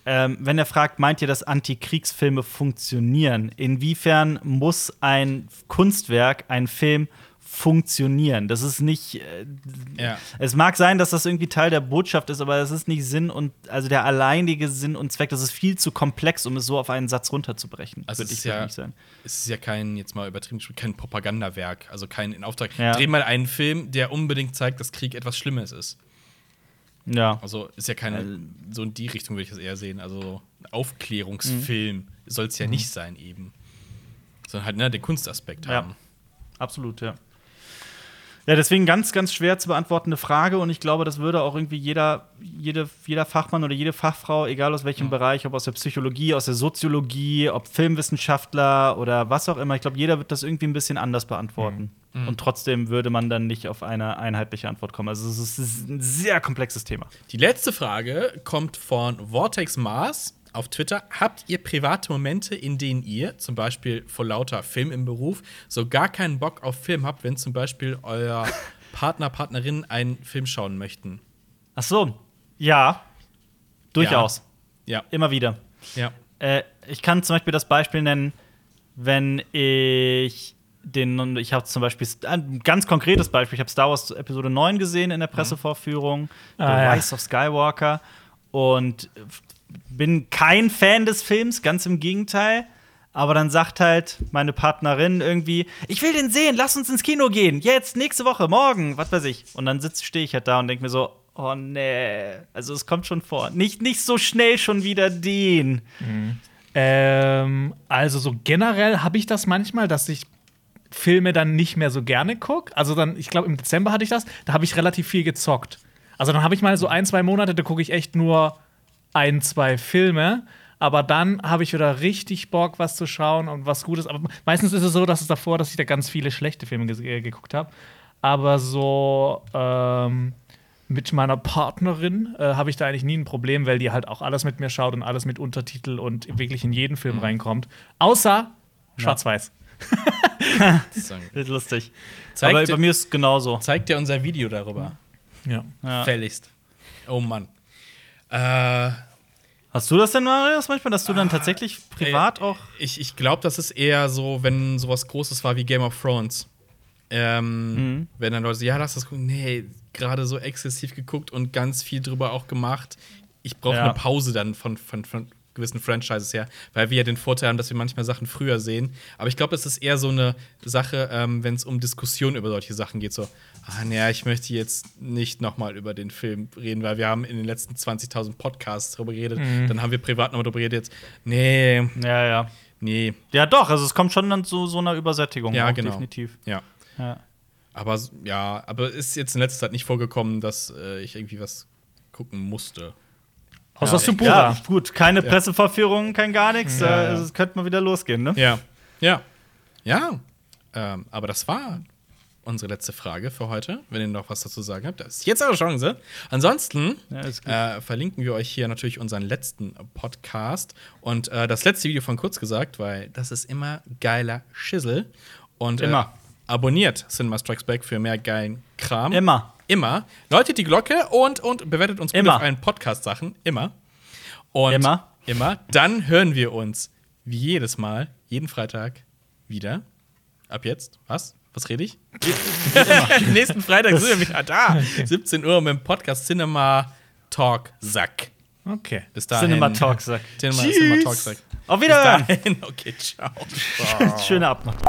Ähm, wenn er fragt, meint ihr, dass Antikriegsfilme funktionieren? Inwiefern muss ein Kunstwerk, ein Film funktionieren? Das ist nicht. Äh, Ja. Es mag sein, dass das irgendwie Teil der Botschaft ist, aber das ist nicht Sinn und also der alleinige Sinn und Zweck. Das ist viel zu komplex, um es so auf einen Satz runterzubrechen. Also Würde ich ist ja, wirklich sagen. es ist ja kein, jetzt mal übertrieben, kein Propagandawerk, also kein in Auftrag. Ja. Dreh mal einen Film, der unbedingt zeigt, dass Krieg etwas Schlimmes ist. Ja. Also ist ja keine, Also- so in die Richtung würde ich das eher sehen. Also Aufklärungsfilm soll es ja nicht sein eben. Sondern halt, ne, den Kunstaspekt Ja. haben. Absolut, ja. Ja, deswegen ganz, ganz schwer zu beantwortende Frage und ich glaube, das würde auch irgendwie jeder, jede, jeder Fachmann oder jede Fachfrau, egal aus welchem Bereich, ob aus der Psychologie, aus der Soziologie, ob Filmwissenschaftler oder was auch immer, ich glaube, jeder wird das irgendwie ein bisschen anders beantworten. Und trotzdem würde man dann nicht auf eine einheitliche Antwort kommen. Also es ist ein sehr komplexes Thema. Die letzte Frage kommt von Vortex Mars auf Twitter. Habt ihr private Momente, in denen ihr, zum Beispiel vor lauter Film im Beruf, so gar keinen Bock auf Film habt, wenn zum Beispiel euer <laughs> Partner, Partnerin einen Film schauen möchten? Ach so, ja, durchaus. Ja. Immer wieder. Ja. Äh, ich kann zum Beispiel das Beispiel nennen, wenn ich den, ich habe zum Beispiel ein ganz konkretes Beispiel, ich habe Star Wars Episode 9 gesehen in der Pressevorführung, The Ah, ja. Rise of Skywalker und bin kein Fan des Films, ganz im Gegenteil. Aber dann sagt halt meine Partnerin irgendwie, ich will den sehen, lass uns ins Kino gehen, jetzt, nächste Woche, morgen, was weiß ich. Und dann stehe ich halt da und denke mir so, oh nee, also es kommt schon vor. Nicht, nicht so schnell schon wieder den. Ähm, also so generell habe ich das manchmal, dass ich Filme dann nicht mehr so gerne gucke. Also dann, ich glaube, im Dezember hatte ich das, da habe ich relativ viel gezockt. Also dann habe ich mal so ein, zwei Monate, da gucke ich echt nur ein, zwei Filme. Aber dann habe ich wieder richtig Bock, was zu schauen und was Gutes. Aber meistens ist es so, dass es davor, dass ich da ganz viele schlechte Filme ge äh, geguckt habe. Aber so ähm, mit meiner Partnerin äh, habe ich da eigentlich nie ein Problem, weil die halt auch alles mit mir schaut und alles mit Untertitel und wirklich in jeden Film reinkommt. Außer Schwarz-Weiß. <laughs> Das ist lustig. Zeigt Aber bei mir ist es genauso. Zeigt dir unser Video darüber. Ja. Ja. Fälligst. Oh Mann. Äh, Hast du das denn, Marius, manchmal, dass du dann tatsächlich privat auch. ich ich glaube, das ist eher so, wenn sowas Großes war wie Game of Thrones. Ähm, Mhm. Wenn dann Leute sagen, ja, lass das gucken. Nee, gerade so exzessiv geguckt und ganz viel drüber auch gemacht. Ich brauche Ja. eine Pause dann von, von, von gewissen Franchises her, weil wir ja den Vorteil haben, dass wir manchmal Sachen früher sehen. Aber ich glaube, es ist eher so eine Sache, ähm, wenn es um Diskussionen über solche Sachen geht. So, ah, naja, ich möchte jetzt nicht nochmal über den Film reden, weil wir haben in den letzten 20.000 Podcasts darüber geredet. Mhm. Dann haben wir privat nochmal darüber geredet. Jetzt, nee, Ja, ja. nee, Ja, doch, also es kommt schon dann zu so einer Übersättigung. Ja, auch, genau. Definitiv. ja. Ja. Aber ja, aber ist jetzt in letzter Zeit nicht vorgekommen, dass äh, ich irgendwie was gucken musste. Außer Ja. Subura. Ja, gut, keine Presseverführung, kein gar nichts. Ja, äh, ja. Es könnte mal wieder losgehen, ne? Ja. Ja. Ja. Ähm, aber das war unsere letzte Frage für heute. Wenn ihr noch was dazu sagen habt, das ist jetzt eure Chance. Ansonsten Ja, äh, verlinken wir euch hier natürlich unseren letzten Podcast und äh, das letzte Video von kurz gesagt, weil das ist immer geiler Schissel. Und, Immer. Äh, abonniert Cinema Strikes Back für mehr geilen Kram. Immer. Immer. Läutet die Glocke und, und bewertet uns Immer. auf allen Podcast-Sachen. Immer. Und Immer. Immer. Dann hören wir uns wie jedes Mal, jeden Freitag wieder. Ab jetzt. Was? Was rede ich? <laughs> Nächsten Freitag sind wir wieder da. <laughs> 17 Uhr mit dem Podcast Cinema Talk Sack. Okay. Bis dahin. Cinema Talk Sack. Cinema. Cinema Talk Sack. Auf Wiedersehen. Okay, ciao. <laughs> Schöne Abend noch.